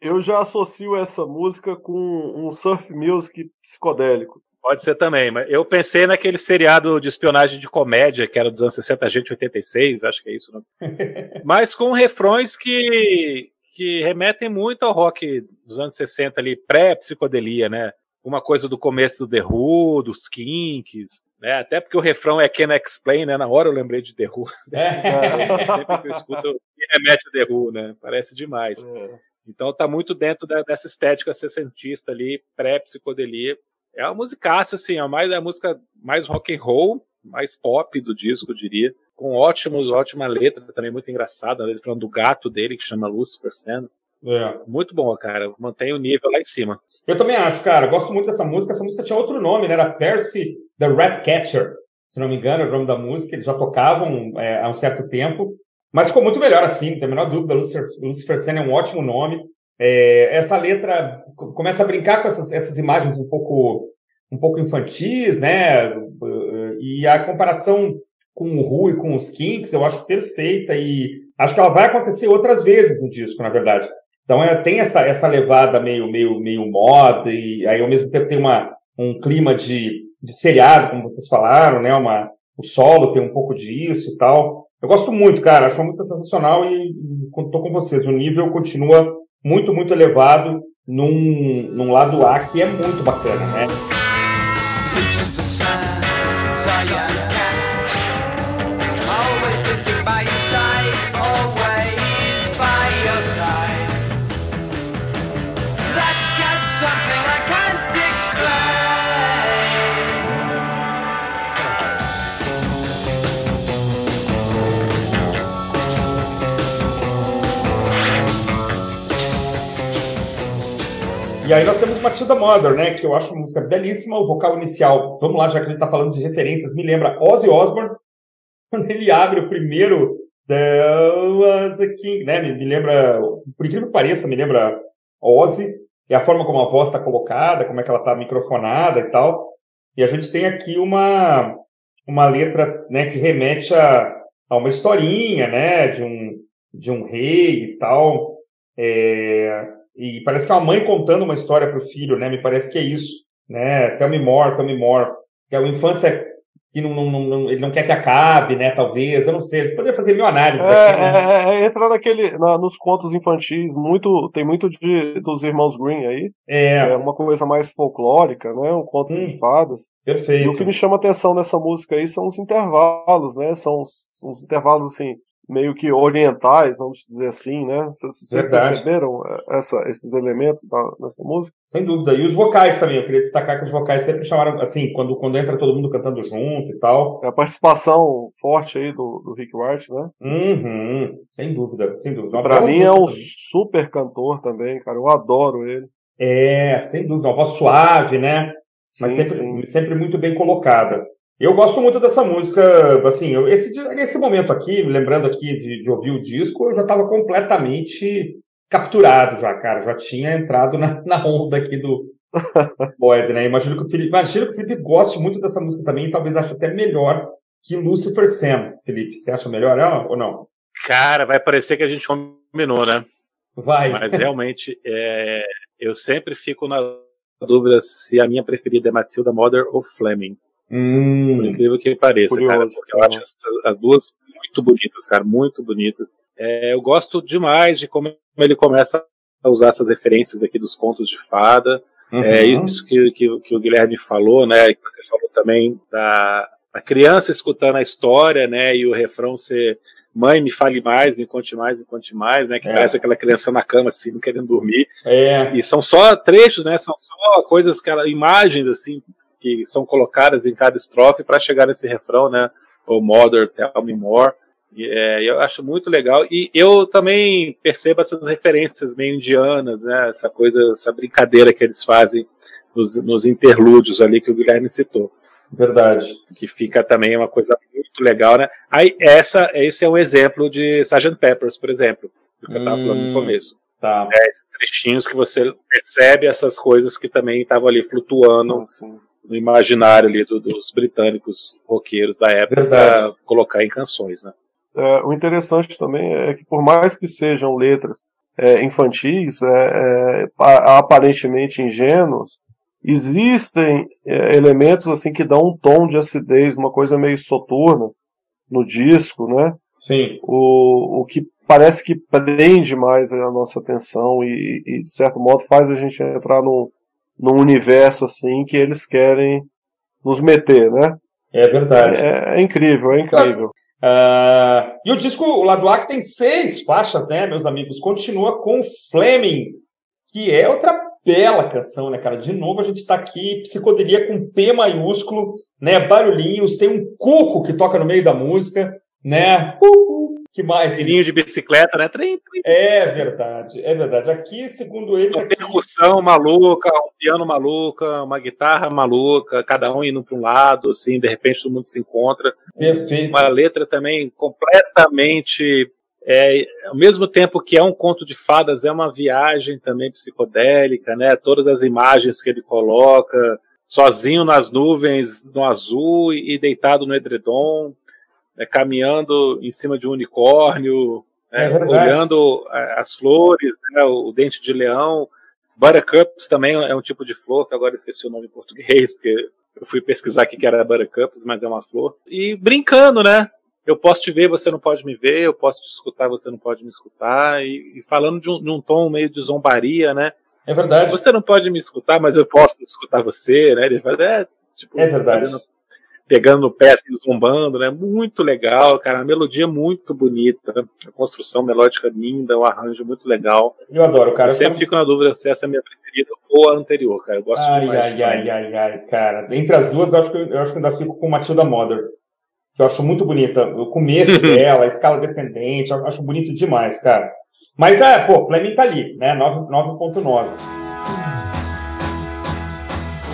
Eu já associo essa música com um surf music psicodélico. Pode ser também, mas eu pensei naquele seriado de espionagem de comédia que era dos anos 60, a gente 86, acho que é isso, né? [laughs] mas com refrões que, que remetem muito ao rock dos anos 60 ali, pré-psicodelia, né? Uma coisa do começo do The Who, dos Kinks, né? Até porque o refrão é Can Explain, né? Na hora eu lembrei de The Who. [laughs] É. Sempre que eu escuto, me remete a The Who, né? Parece demais. É. Então tá muito dentro da, dessa estética sessentista ali, pré-psicodelia. É uma musicaça, assim, é mais é a música mais rock and roll, mais pop do disco, eu diria. Com ótimos, ótima letra, também muito engraçada, ele falando do gato dele, que chama Lucifer Senna. É. Muito bom, cara. Mantém o nível lá em cima. Eu também acho, cara. Gosto muito dessa música. Essa música tinha outro nome, né? Era Percy the Ratcatcher. Se não me engano, era o nome da música. Eles já tocavam é, há um certo tempo. Mas ficou muito melhor assim, não tem a menor dúvida. Lucifer, Lucifer Sen é um ótimo nome. É, essa letra começa a brincar com essas, essas imagens um pouco, um pouco infantis, né? E a comparação com o Ru e com os Kinks eu acho perfeita e acho que ela vai acontecer outras vezes no disco, na verdade. Então é, tem essa, essa levada meio, meio, meio moda, e aí ao mesmo tempo tem uma, um clima de, de seriado, como vocês falaram, né? Uma, o solo tem um pouco disso e tal. Eu gosto muito, cara, acho uma música sensacional e estou com vocês. O nível continua muito, muito elevado num, num lado A que é muito bacana, né? E aí nós temos Matilda Mother, né? Que eu acho uma música belíssima, o vocal inicial. Vamos lá, já que a gente tá falando de referências, me lembra Ozzy Osbourne, [laughs] quando ele abre o primeiro There was a King, né? Me, me lembra, por incrível que pareça, me lembra Ozzy, e a forma como a voz está colocada, como é que ela está microfonada e tal. E a gente tem aqui uma, uma letra né, que remete a, a uma historinha, né? De um, de um rei e tal. É, e parece que é uma mãe contando uma história para o filho, né? Me parece que é isso, né? Tell me more, tell me more. Que é uma infância que não, não, não, ele não quer que acabe, né? Talvez, eu não sei. Poderia fazer mil análises é, aqui, né? É, é, entra naquele, na, nos contos infantis, muito, tem muito de, dos irmãos Green aí. É. é uma coisa mais folclórica, né? Um conto hum, de fadas. Perfeito. E o que me chama atenção nessa música aí são os intervalos, né? São os, os intervalos, assim, meio que orientais, vamos dizer assim, né? Vocês perceberam é, essa, esses elementos nessa música? Sem dúvida. E os vocais também, eu queria destacar que os vocais sempre chamaram, assim, quando, quando entra todo mundo cantando junto e tal. É a participação forte aí do, do Rick Wright, né? Uhum, sem dúvida, sem dúvida. Para mim é um também. super cantor também, cara, eu adoro ele. É, sem dúvida, uma voz suave, né? Mas sim, sempre, sim. sempre muito bem colocada. Eu gosto muito dessa música, assim, eu, esse, nesse momento aqui, lembrando aqui de, de ouvir o disco, eu já estava completamente capturado já, cara, já tinha entrado na, [laughs] na onda aqui do [laughs] Boyd, né? Imagino que o Felipe, imagino que o Felipe goste muito dessa música também, talvez ache até melhor que Lucifer Sam, Felipe. Você acha melhor ela ou não? Cara, vai parecer que a gente combinou, né? Vai. Mas [laughs] realmente, é, eu sempre fico na dúvida se a minha preferida é Matilda Mother ou Fleming. Hum, por incrível que pareça, curioso, cara, porque eu acho as duas muito bonitas, cara, muito bonitas. É, eu gosto demais de como ele começa a usar essas referências aqui dos contos de fada. Uhum. É isso que, que, que, o Guilherme falou, né? Que você falou também da, da criança escutando a história, né? E o refrão ser mãe, me fale mais, me conte mais, me conte mais, né? Que é. parece aquela criança na cama, assim, não querendo dormir. É. E são só trechos, né? São só coisas, que imagens, assim, que são colocadas em cada estrofe para chegar nesse refrão, né? O Mother, Tell Me More. E, é, eu acho muito legal. E eu também percebo essas referências meio indianas, né? Essa coisa, essa brincadeira que eles fazem nos, nos interlúdios ali que o Guilherme citou. Verdade. Que fica também uma coisa muito legal, né? Aí, essa, esse é um exemplo de Sgt. Peppers, por exemplo, que eu estava hum, falando no começo. Tá. É, esses trechinhos que você percebe essas coisas que também estavam ali flutuando no imaginário ali do, dos britânicos roqueiros da época para colocar em canções, né? É, o interessante também é que por mais que sejam letras é, infantis, é, é aparentemente ingênuos, existem é, elementos assim que dão um tom de acidez, uma coisa meio soturna no disco, né? Sim. O, o que parece que prende mais a nossa atenção e, e de certo modo faz a gente entrar num, num universo assim que eles querem nos meter, né? É verdade. É, é incrível, é incrível. Uh, e o disco, o lado A, que tem seis faixas, né, meus amigos, continua com Fleming, que é outra bela canção, né, cara? De novo, a gente está aqui, psicodelia com P maiúsculo, né? Barulhinhos, tem um cuco que toca no meio da música, né? Uh, que mais? Sininho de bicicleta, né? Trem, trem. É verdade, é verdade. Aqui, segundo eles. Uma aqui... percussão maluca, um piano maluca, uma guitarra maluca, cada um indo para um lado, assim, de repente todo mundo se encontra. Perfeito. Uma letra também completamente. É, ao mesmo tempo que é um conto de fadas, é uma viagem também psicodélica, né? Todas as imagens que ele coloca, sozinho nas nuvens, no azul e deitado no edredom né, caminhando em cima de um unicórnio, né, é olhando as flores, né, o dente de leão. Buttercups também é um tipo de flor, que agora esqueci o nome em português, porque eu fui pesquisar aqui que era Buttercups, mas é uma flor. E brincando, né? Eu posso te ver, você não pode me ver, eu posso te escutar, você não pode me escutar, e, e falando de um, de um, tom meio de zombaria, né? É verdade. Você não pode me escutar, mas eu posso escutar você, né? Ele fala, é, tipo, é verdade. Fazendo, pegando no pé, assim, zombando, né? Muito legal, cara. A melodia é muito bonita, a construção melódica linda, o arranjo muito legal. Eu adoro, cara. Eu sempre eu... fico na dúvida se essa é a minha preferida ou a anterior, cara. Eu gosto ai, demais. Ai, ai, ai, ai, cara. Entre as duas, eu acho que eu, acho que ainda fico com Matilda Mother. Que eu acho muito bonita. O começo [laughs] dela, a escala descendente, eu acho bonito demais, cara. Mas é, pô, Fleming tá ali, né? 9.9.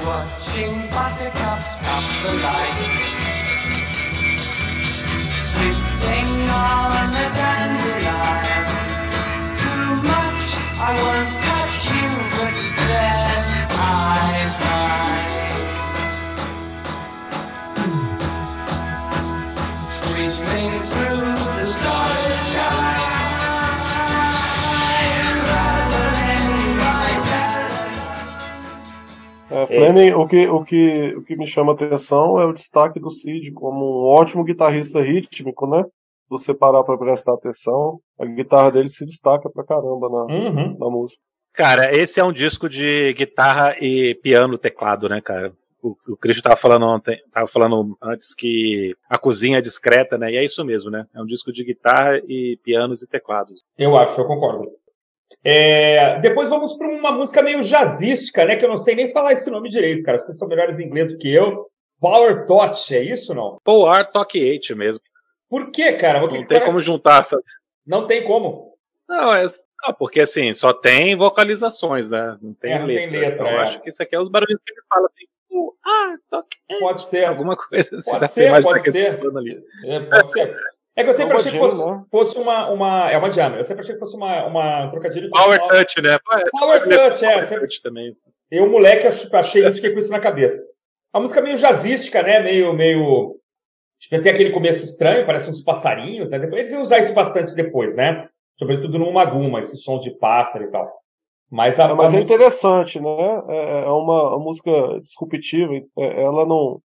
Watching the on a dandelion. Too much, I won't É, Fleming, é. O, que, o, que, o que me chama atenção é o destaque do Cid como um ótimo guitarrista rítmico, né? Se você parar para prestar atenção, a guitarra dele se destaca pra caramba na, uhum. na música. Cara, esse é um disco de guitarra e piano teclado, né, cara? o, o Cristo estava falando ontem, tava falando antes que a cozinha é discreta, né? E é isso mesmo, né? É um disco de guitarra e pianos e teclados. Eu acho, eu concordo. É, depois vamos para uma música meio jazzística, né? Que eu não sei nem falar esse nome direito, cara. Vocês são melhores em inglês do que eu. Power Touch, é isso não? Power Talk 8 mesmo. Por quê, cara? não tem como juntar essas. Não tem como. Não, é, não, porque assim, só tem vocalizações, né? Não tem É, não letra. tem letra, Então, é. eu acho que isso aqui é os barulhos que ele fala assim. "Uh, ah, toque. eh", Pode ser. Alguma coisa assim. Pode ser, pode daquele ser. É, pode ser. É que eu sempre É uma achei que fosse, né? fosse uma, uma. É uma jam. Eu sempre achei que fosse uma, uma um trocadilho com Power Power, Touch, né? Power Touch, é. Power Sempre, Touch também. eu, moleque, ach- achei isso, fiquei com isso na cabeça. A música meio jazzística, né? Meio. meio tipo, tem aquele começo estranho, parece uns passarinhos, né? Depois, eles iam usar isso bastante depois, né? Sobretudo no Maguma, esses sons de pássaro e tal. Mas a, É, mas a é música- interessante, né? É é uma, uma música disruptiva. é, Ela não.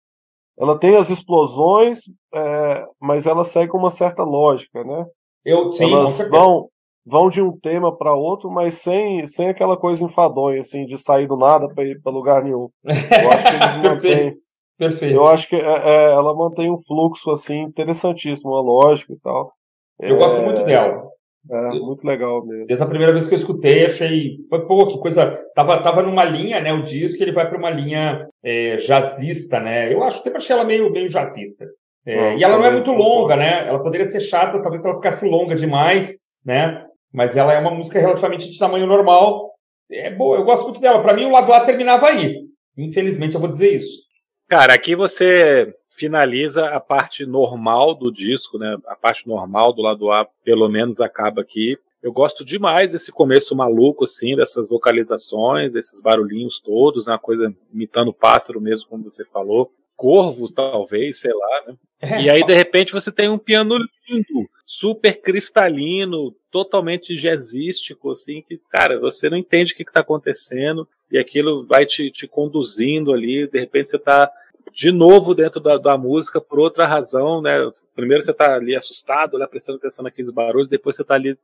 Ela tem as explosões, é, mas ela segue uma certa lógica, né? eu, sim, Elas vão, vão de um tema para outro, mas sem, sem aquela coisa enfadonha, assim, de sair do nada para ir para lugar nenhum. [laughs] Eu acho que eles mantêm. Perfeito. Perfeito. Eu acho que é, é, ela mantém um fluxo assim interessantíssimo, uma lógica e tal. Eu gosto muito dela. É muito legal mesmo. Desde a primeira vez que eu escutei, achei. Foi, pô, que coisa. Tava, tava numa linha, né? O disco, ele vai para uma linha é, jazzista, né? Eu acho, sempre achei ela meio, meio jazzista. É, Ah, e ela não é muito longa, né? Ela poderia ser chata, talvez se ela ficasse longa demais, né? Mas ela é uma música relativamente de tamanho normal. É boa, eu gosto muito dela. Para mim, o lado A terminava aí. Infelizmente, eu vou dizer isso. Cara, aqui você finaliza a parte normal do disco, né? A parte normal do lado A, pelo menos, acaba aqui. Eu gosto demais desse começo maluco, assim, dessas vocalizações, desses barulhinhos todos, né? uma coisa imitando pássaro mesmo, como você falou. Corvo, talvez, sei lá, né? E aí, de repente, você tem um piano lindo, super cristalino, totalmente jazzístico, assim, que, cara, você não entende o que está acontecendo, e aquilo vai te, te conduzindo ali, de repente você está de novo dentro da, da música por outra razão, né? Primeiro você está ali assustado, né, prestando atenção naqueles barulhos, depois você está ali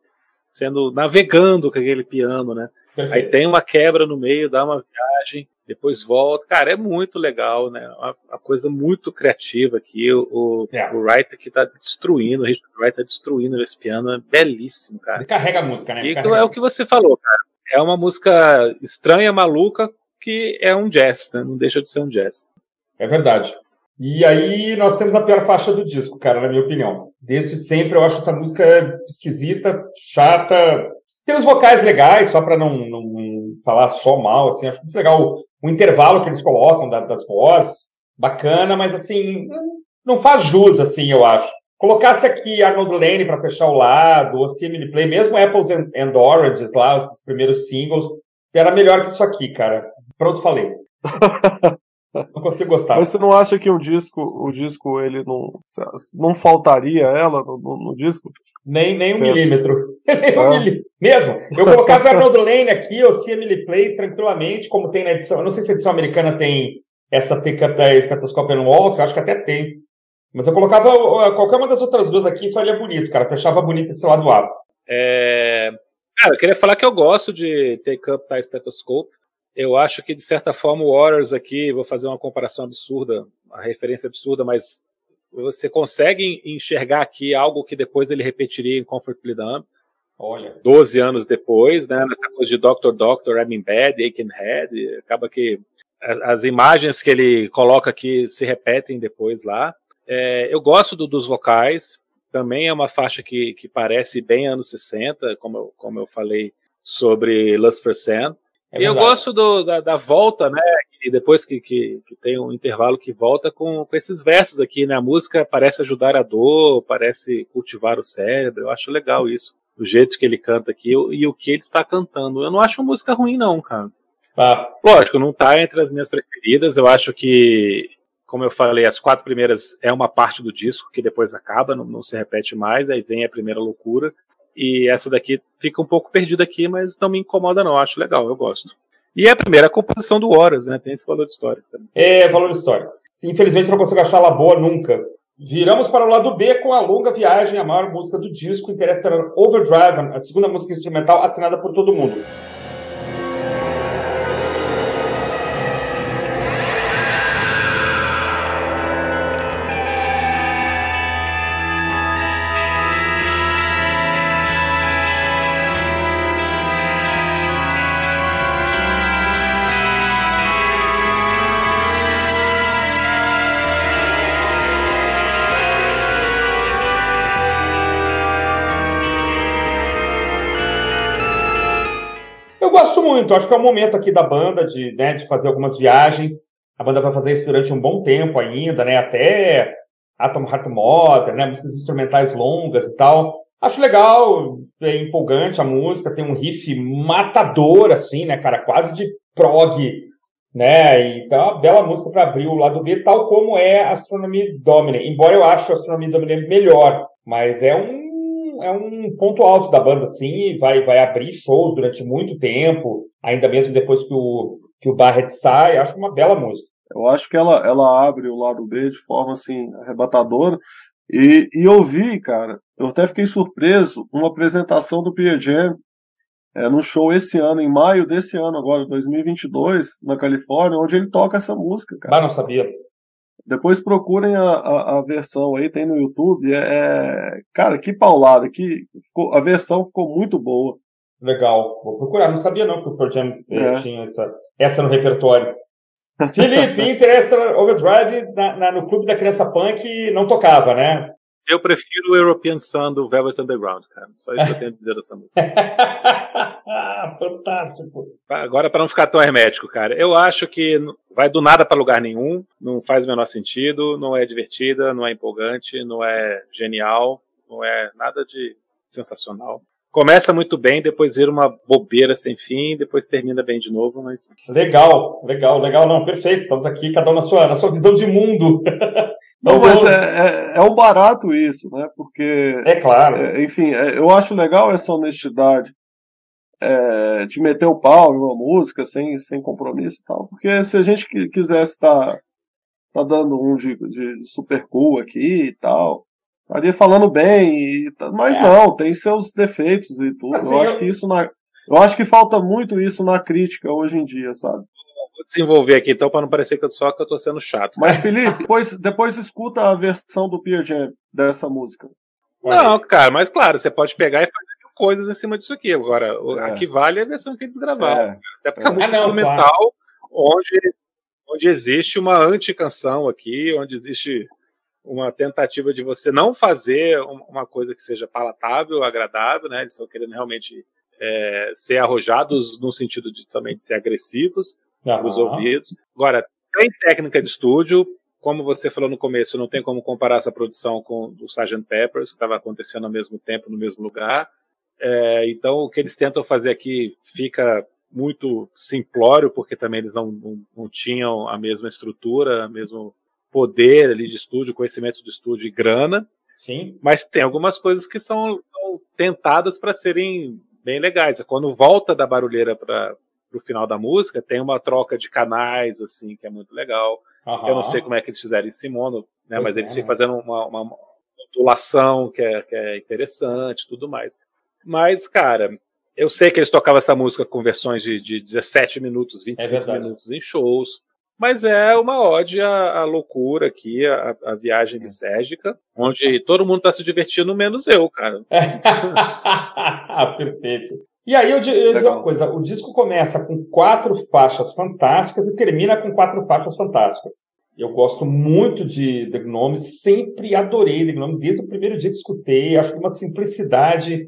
sendo navegando com aquele piano, né? Aí Perfeito. tem uma quebra no meio, dá uma viagem, depois volta. Cara, é muito legal, né? Uma, uma coisa muito criativa aqui. O, o, É. o Wright que tá destruindo, o Richard Wright tá destruindo esse piano, é belíssimo, cara. Ele carrega a música, né? E Carrega. é o que você falou, cara. É uma música estranha, maluca, que é um jazz, né? Não deixa de ser um jazz. É verdade. E aí nós temos a pior faixa do disco, cara, na minha opinião. Desde sempre eu acho essa música esquisita, chata. Tem os vocais legais, só para não, não, falar só mal, assim, acho muito legal o, o intervalo que eles colocam da- das vozes, bacana, mas assim, não- faz jus, assim, eu acho. Colocasse aqui Arnold Lane para fechar o lado, ou Simile Play, mesmo Apples and, and Oranges lá, os primeiros singles, era melhor que isso aqui, cara. Pronto, falei. [laughs] não consigo gostar. Mas você não acha que o disco, o disco ele não, não faltaria ela no, no- no disco? Nem, nem um É. milímetro. [laughs] nem um Ah. milímetro. Mesmo. Eu colocava o Arnold Lane aqui, ou Emily Play, tranquilamente, como tem na edição. Eu não sei se a edição americana tem essa Take Up da Stethoscope and Walk, eu acho que até tem. Mas eu colocava qualquer uma das outras duas aqui e faria bonito, cara. Fechava bonito esse lado A. É... Cara, eu queria falar que eu gosto de Take Up Thy Stethoscope. Eu acho que, de certa forma, o Waters aqui, vou fazer uma comparação absurda, uma referência absurda, mas você consegue enxergar aqui algo que depois ele repetiria em Comfortably Numb, Olha. 12 anos depois, né, nessa coisa de Dr. Doctor, I'm in bed, aching head, acaba que as imagens que ele coloca aqui se repetem depois lá. É, eu gosto do- dos vocais, também é uma faixa que, que parece bem anos 60, como eu, como eu falei sobre Lust for Sand. É e eu gosto do- da, da volta, né? E depois que, que, que tem um intervalo que volta com, com esses versos aqui, né? A música parece ajudar a dor, parece cultivar o cérebro. Eu acho legal isso. O jeito que ele canta aqui e o que ele está cantando. Eu não acho música ruim, não, cara. Tá. Lógico, não tá entre as minhas preferidas. Eu acho que, como eu falei, as quatro primeiras é uma parte do disco que depois acaba, não, não se repete mais, aí vem a primeira loucura. E essa daqui fica um pouco perdida aqui, mas não me incomoda, não. Acho legal, eu gosto. E é a primeira composição do Horas, né? Tem esse valor histórico também. É valor histórico. Infelizmente não consigo achar ela boa nunca. Viramos para o lado B com a longa viagem, a maior música do disco, Interstellar Overdrive, a segunda música instrumental assinada por todo mundo. Muito, acho que é o momento aqui da banda de, né, de fazer algumas viagens. A banda vai fazer isso durante um bom tempo ainda, né? Até Atom Heart Mother, né? Músicas instrumentais longas e tal. Acho legal, é empolgante a música, tem um riff matador, assim, né, cara? Quase de prog, né? Então, é uma bela música para abrir o lado B, tal como é Astronomy Domine. Embora eu ache Astronomy Domine melhor, mas é um, é um ponto alto da banda, sim, vai, vai abrir shows durante muito tempo, ainda mesmo depois que o, que o Barrett sai, acho uma bela música. Eu acho que ela, ela abre o lado B de forma assim arrebatadora. E, e eu vi, cara, eu até fiquei surpreso, uma apresentação do Pearl Jam é, no show esse ano, em maio desse ano, agora, 2022, na Califórnia, onde ele toca essa música, cara. Ah, não sabia. Depois procurem a, a, a versão aí, tem no YouTube. É, é cara, que paulada, que ficou, a versão ficou muito boa. Legal, vou procurar. Não sabia não que o Pearl Jam eh, é. tinha essa, essa no repertório. Felipe, [laughs] Interstellar Overdrive na, na, no Clube da Criança Punk não tocava, né? Eu prefiro o European Sun do Velvet Underground, cara. Só isso que eu tenho a dizer dessa música. [laughs] Fantástico. Agora, para não ficar tão hermético, cara, eu acho que vai do nada para lugar nenhum, não faz o menor sentido, não é divertida, não é empolgante, não é genial, não é nada de sensacional começa muito bem, depois vira uma bobeira sem fim, depois termina bem de novo, mas... Legal, legal, legal, não, perfeito, estamos aqui, cada um na sua, na sua visão de mundo. [laughs] não, mas é, é, é o barato isso, né, porque... É claro. É, enfim, é, eu acho legal essa honestidade é, de meter o pau em uma música sem, sem compromisso e tal, porque se a gente quisesse estar tá, tá dando um de, de super cool aqui e tal estaria falando bem, mas é. não, tem seus defeitos e tudo. Assim, eu acho eu... que isso na, eu acho que falta muito isso na crítica hoje em dia, sabe? Vou desenvolver aqui então para não parecer que eu só que eu tô sendo chato. Mas Felipe, depois, depois escuta a versão do Pierre Jam dessa música. Não, cara, mas claro, você pode pegar e fazer coisas em cima disso aqui. Agora, é. a que vale é a versão que eles gravaram. É. Até porque é. a música é, não, instrumental, claro. onde, onde existe uma anti-canção aqui, onde existe uma tentativa de você não fazer uma coisa que seja palatável, agradável, né? Eles estão querendo realmente é, ser arrojados no sentido de também de ser agressivos uhum. para os ouvidos. Agora, tem técnica de estúdio, como você falou no começo, não tem como comparar essa produção com o Sgt. Peppers, que estava acontecendo ao mesmo tempo, no mesmo lugar. É, então, o que eles tentam fazer aqui fica muito simplório, porque também eles não, não, não tinham a mesma estrutura, mesmo poder ali de estúdio, conhecimento de estúdio e grana. Sim. Mas tem algumas coisas que são, são tentadas para serem bem legais. Quando volta da barulheira para o final da música, tem uma troca de canais, assim, que é muito legal. Uhum. Eu não sei como é que eles fizeram em Simono, né? mas é. eles ficam fazendo uma, uma modulação que é, que é interessante tudo mais. Mas, cara, eu sei que eles tocavam essa música com versões de, de 17 minutos, 25 é minutos em shows. Mas é uma ode à, à loucura aqui, à, à viagem de Sérgica, onde todo mundo está se divertindo, menos eu, cara. [laughs] Perfeito. E aí eu, eu dizer uma coisa, o disco começa com quatro faixas fantásticas e termina com quatro faixas fantásticas. Eu gosto muito de The Gnome, sempre adorei The Gnome, desde o primeiro dia que escutei, acho uma simplicidade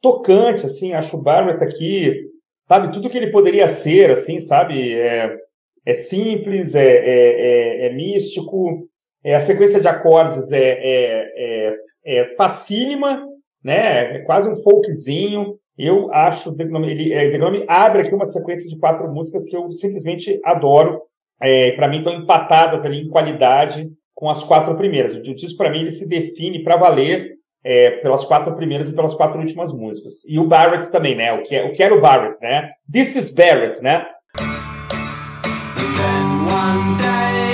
tocante, assim, acho o Barrett aqui, sabe, tudo que ele poderia ser, assim, sabe, é, é simples, é, é, é, é místico, é, a sequência de acordes é, é, é, é facílima, né? É quase um folkzinho. Eu acho ele, é, The Gnome abre aqui uma sequência de quatro músicas que eu simplesmente adoro. É, para mim estão empatadas ali em qualidade com as quatro primeiras. O disco para mim ele se define para valer é, pelas quatro primeiras e pelas quatro últimas músicas. E o Barrett também, né? O que, é, o que era o Barrett, né? This is Barrett, né? Then one day,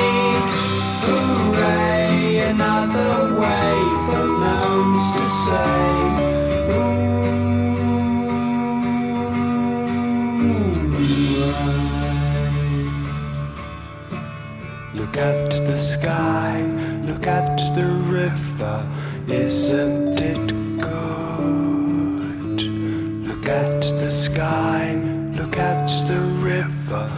hooray, another way for gnomes to say. Look at the sky, look at the river, isn't it good? Look at the sky, look at the river.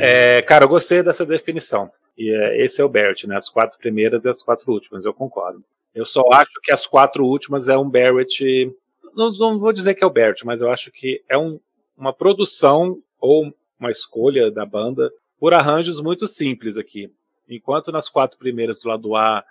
É, cara, eu gostei dessa definição. E é, esse é o Barrett, né? As quatro primeiras e as quatro últimas, eu concordo. Eu só acho que as quatro últimas é um Barrett não, não, vou dizer que é o Bert, mas eu acho que é um, uma produção ou uma escolha da banda por arranjos muito simples aqui. Enquanto nas quatro primeiras do lado A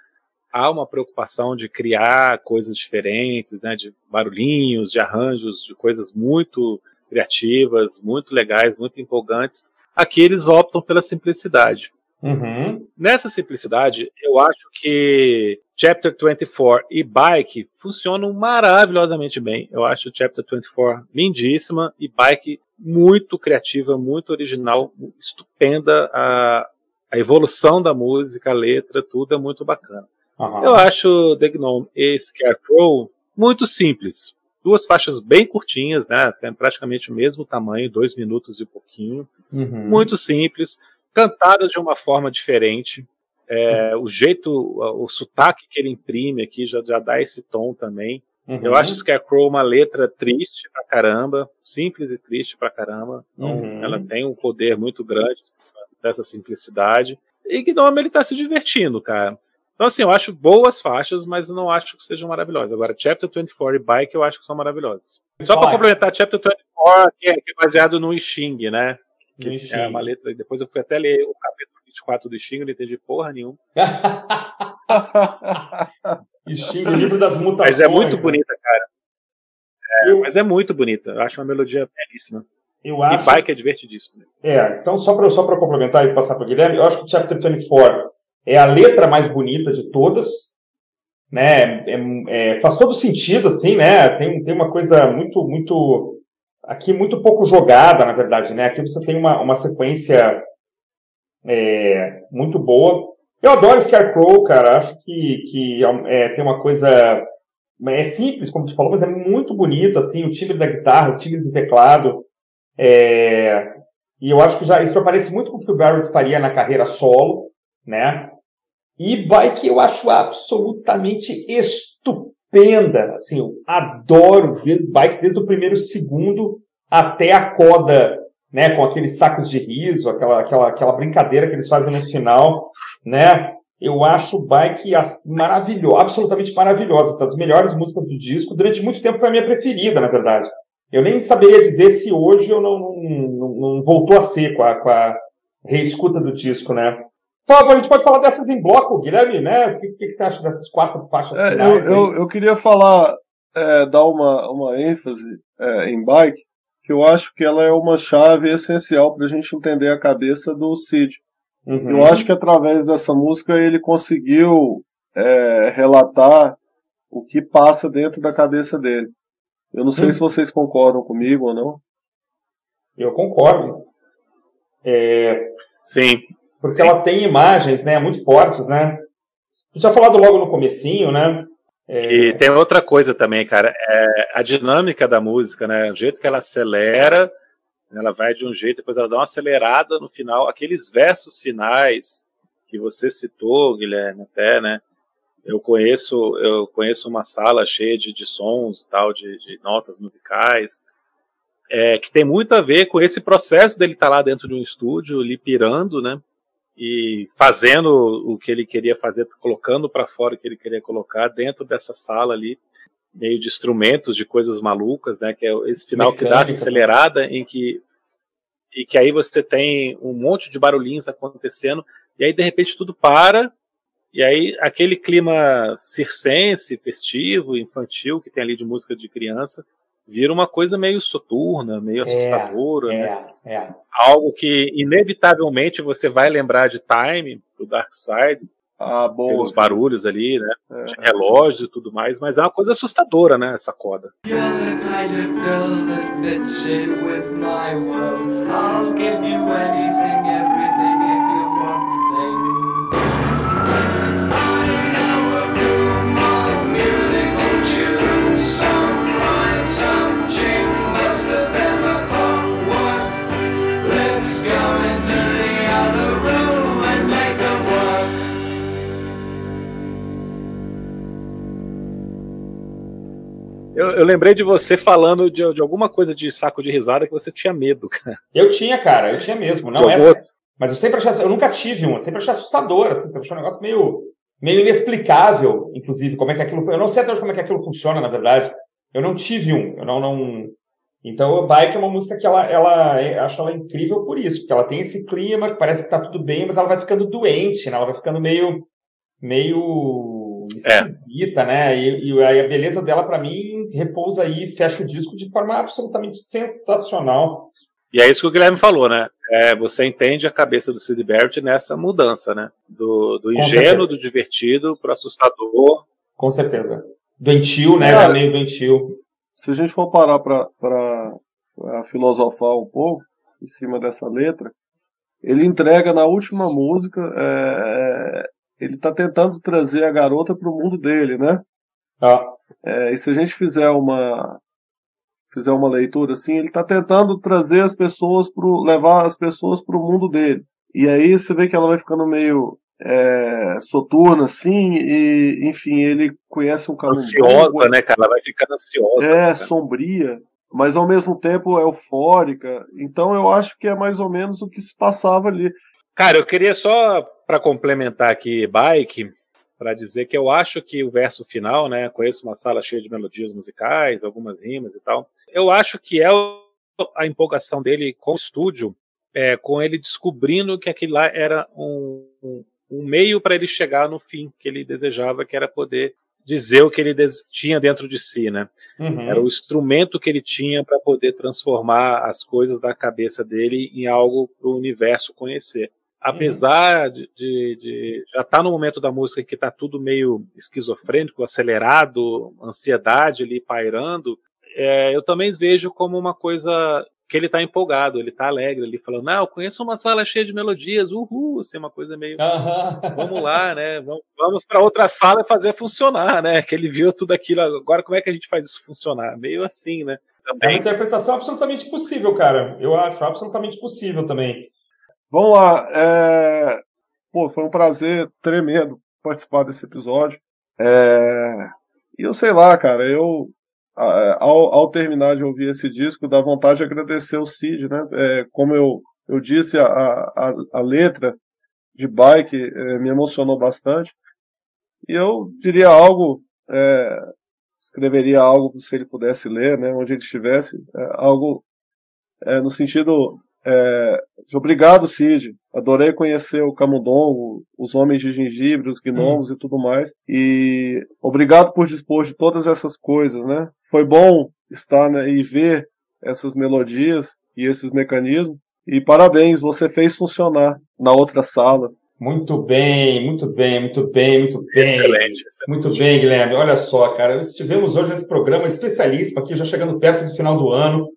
há uma preocupação de criar coisas diferentes, né, de barulhinhos, de arranjos, de coisas muito criativas, muito legais, muito empolgantes. Aqui eles optam pela simplicidade. Uhum. Nessa simplicidade, eu acho que Chapter 24 e Bike funcionam maravilhosamente bem. Eu acho o Chapter 24 lindíssima e Bike muito criativa, muito original, estupenda. A, a evolução da música, a letra, tudo é muito bacana. Uhum. Eu acho The Gnome e Scarecrow muito simples. Duas faixas bem curtinhas, né? Tem praticamente o mesmo tamanho, dois minutos e pouquinho. Uhum. Muito simples, cantadas de uma forma diferente. É, uhum. O jeito, o, sotaque que ele imprime aqui já, já dá esse tom também. Uhum. Eu acho Scarecrow uma letra triste pra caramba, simples e triste pra caramba. Então, Uhum. ela tem um poder muito grande dessa simplicidade. E Gnome ele tá se divertindo, cara. Então, assim, eu acho boas faixas, mas não acho que sejam maravilhosas. Agora, Chapter 24 e Bike eu acho que são maravilhosas. Só para complementar, Chapter 24, que é, que é baseado no Xing, né? Que No é Xing. uma letra. Depois eu fui até ler o capítulo 24 do Xing, não entendi porra nenhuma. [laughs] e xinga o livro das mutações. Mas é muito né? bonita, cara. Eu, Mas é muito bonita. Eu acho uma melodia belíssima. eu E acho. Bike é divertidíssimo. É, então só para só pra complementar e passar para o Guilherme, eu acho que o Chapter 24 é a letra mais bonita de todas, né? É- é- faz todo sentido, assim, né? Tem, tem uma coisa muito, muito. Aqui muito pouco jogada, na verdade, né? Aqui você tem uma, uma sequência é, muito boa. Eu adoro Scarecrow, cara. Acho que, que é, tem uma coisa. É simples, como tu falou, mas é muito bonito, assim, o timbre da guitarra, o timbre do teclado. É, e eu acho que já isso aparece muito com o que o Barrett faria na carreira solo, né? E Bike eu acho absolutamente estupenda. Assim, eu adoro Bike desde o primeiro segundo até a coda, né? Com aqueles sacos de riso, aquela, aquela, aquela brincadeira que eles fazem no final, né? Eu acho Bike as- maravilhosa, absolutamente maravilhosa. Essa das melhores músicas do disco. Durante muito tempo foi a minha preferida, na verdade. Eu nem saberia dizer se hoje eu não, não, não voltou a ser com a, com a reescuta do disco, né? Fala, a gente pode falar dessas em bloco, Guilherme, né? O que, o que você acha dessas quatro faixas É, eu, finais? aí? eu, eu queria falar, é, dar uma, uma ênfase é, em Bike, que eu acho que ela é uma chave essencial para a gente entender a cabeça do Cid. Uhum. Eu acho que através dessa música ele conseguiu é, relatar o que passa dentro da cabeça dele. Eu não sei Hum. se vocês concordam comigo ou não. Eu concordo. É, Sim. Porque ela tem imagens, né, muito fortes, né? Já falado logo no comecinho, né? É, E tem outra coisa também, cara. É a dinâmica da música, né? O jeito que ela acelera, ela vai de um jeito, depois ela dá uma acelerada no final. Aqueles versos finais que você citou, Guilherme, até, né? Eu conheço, eu conheço uma sala cheia de, de sons e tal, de, de notas musicais, é, que tem muito a ver com esse processo dele estar lá dentro de um estúdio, ali pirando, né? E fazendo o que ele queria fazer, colocando para fora o que ele queria colocar dentro dessa sala ali, meio de instrumentos, de coisas malucas, né? Que é esse final que dá essa Mecânica, acelerada em que e que aí você tem um monte de barulhinhos acontecendo e aí de repente tudo para e aí aquele clima circense, festivo, infantil que tem ali de música de criança vira uma coisa meio soturna, meio assustadora, né? é, é. algo que inevitavelmente você vai lembrar de Time, do Dark Side, Ah, boa. pelos barulhos ali, né? É, De relógio e tudo mais, mas é uma coisa assustadora, né? Essa coda. You're the kind of girl that fits in with my world. I'll give you anything, Eu, eu lembrei de você falando de, de alguma coisa de saco de risada que você tinha medo, cara. Eu tinha, cara, eu tinha mesmo. Não, essa. Mas eu sempre achei, eu nunca tive uma, eu sempre achei assustador, assim, sempre achei um negócio meio, meio inexplicável, inclusive, como é que aquilo. Eu não sei até hoje como é que aquilo funciona, na verdade. Eu não tive um, eu não, não... Então, o Bike é uma música que ela, ela é, acho ela incrível por isso, porque ela tem esse clima que parece que tá tudo bem, mas ela vai ficando doente, né? Ela vai ficando meio, meio esquisita, é. né? E, e a beleza dela, para mim, repousa aí, fecha o disco de forma absolutamente sensacional. E é isso que o Guilherme falou, né? É, você entende a cabeça do Sid Barrett nessa mudança, né? Do, do ingênuo, do divertido para assustador. Com certeza. Doentio, né? Cara, meio doentio. Se a gente for parar para filosofar um pouco em cima dessa letra, ele entrega na última música, é, é ele está tentando trazer a garota para o mundo dele, né? Ah. É, e se a gente fizer uma fizer uma leitura assim, ele está tentando trazer as pessoas pro, levar as pessoas para o mundo dele. E aí você vê que ela vai ficando meio é, soturna, assim, e, enfim, ele conhece um caminho. Ansiosa, né, cara? Ela vai ficando ansiosa. É, né, sombria, mas ao mesmo tempo eufórica. Então eu acho que é mais ou menos o que se passava ali. Cara, eu queria só, para complementar aqui, Bike, para dizer que eu acho que o verso final, né, conheço uma sala cheia de melodias musicais, algumas rimas e tal, eu acho que é a empolgação dele com o estúdio, é, com ele descobrindo que aquilo lá era um, um, um meio para ele chegar no fim que ele desejava, que era poder dizer o que ele tinha dentro de si, né? Uhum. Era o instrumento que ele tinha para poder transformar as coisas da cabeça dele em algo para o universo conhecer apesar de, de, de, já estar tá no momento da música que está tudo meio esquizofrênico, acelerado, ansiedade ali pairando, é, eu também vejo como uma coisa que ele está empolgado, ele está alegre, ele falando, não, eu conheço uma sala cheia de melodias, uhul, assim, uma coisa meio, uhum. vamos lá, né, vamos, vamos para outra sala e fazer funcionar, né, que ele viu tudo aquilo, agora como é que a gente faz isso funcionar? Meio assim, né. Também. É uma interpretação absolutamente possível, cara, eu acho absolutamente possível também. Vamos lá. É... Pô, foi um prazer tremendo participar desse episódio. É... E eu sei lá, cara, eu ao, ao, terminar de ouvir esse disco, dá vontade de agradecer o Cid, né? É, como eu, eu disse, a, a, a letra de Bike é, me emocionou bastante. E eu diria algo, é, escreveria algo se ele pudesse ler, né? Onde ele estivesse, é, algo é, no sentido é, obrigado, Cid. Adorei conhecer o Camundongo, os homens de gengibre, os gnomos hum. e tudo mais. E obrigado por dispor de todas essas coisas, né? Foi bom estar né, e ver essas melodias e esses mecanismos. E parabéns, você fez funcionar na outra sala. Muito bem, muito bem, muito bem, muito bem. Excelente, excelente. Muito bem, Guilherme. Olha só, cara, estivemos hoje nesse programa especialíssimo aqui, já chegando perto do final do ano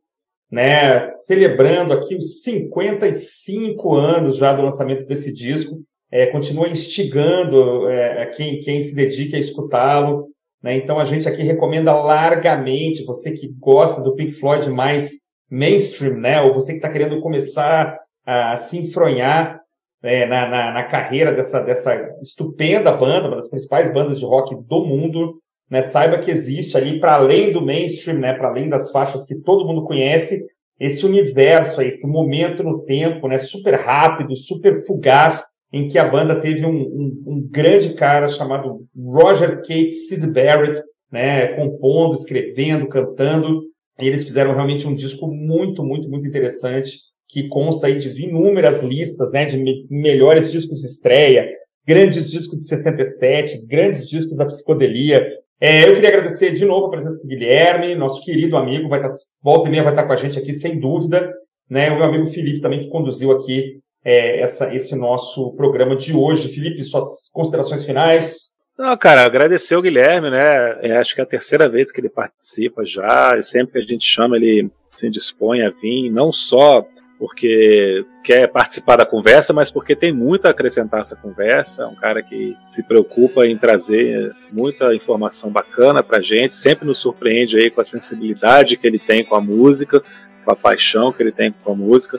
né, celebrando aqui os 55 anos já do lançamento desse disco, é, continua instigando é, quem, quem se dedica a escutá-lo. Né? Então a gente aqui recomenda largamente, você que gosta do Pink Floyd mais mainstream, né? ou você que está querendo começar a se enfronhar é, na, na, na, carreira dessa, dessa estupenda banda, uma das principais bandas de rock do mundo, né, saiba que existe ali, para além do mainstream, né, para além das faixas que todo mundo conhece, esse universo, esse momento no tempo, né, super rápido, super fugaz, em que a banda teve um, um, um grande cara chamado Roger Kate Sid Barrett, né, compondo, escrevendo, cantando, e eles fizeram realmente um disco muito, muito, muito interessante, que consta aí de inúmeras listas, né, de me melhores discos de estreia, grandes discos de 67, grandes discos da psicodelia, é, eu queria agradecer de novo a presença do Guilherme, nosso querido amigo, vai estar, tá, volta e meia vai estar tá com a gente aqui, sem dúvida. Né? O meu amigo Felipe também, que conduziu aqui é, essa, esse nosso programa de hoje. Felipe, suas considerações finais? Não, cara, agradecer o Guilherme, né? É, acho que é a terceira vez que ele participa já, e sempre que a gente chama, ele se dispõe a vir, não só porque quer participar da conversa, mas porque tem muito a acrescentar essa conversa. É um cara que se preocupa em trazer muita informação bacana para gente, sempre nos surpreende aí com a sensibilidade que ele tem com a música, com a paixão que ele tem com a música.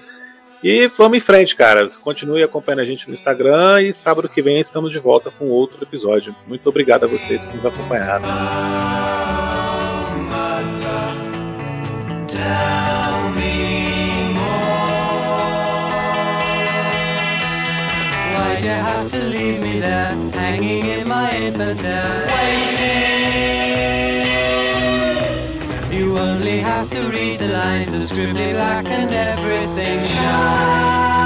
E vamos em frente, cara. Continue acompanhando a gente no Instagram e sábado que vem estamos de volta com outro episódio. Muito obrigado a vocês que nos acompanharam. Have to leave me there, hanging in my infant waiting. You only have to read the lines of scribbly black and everything shines.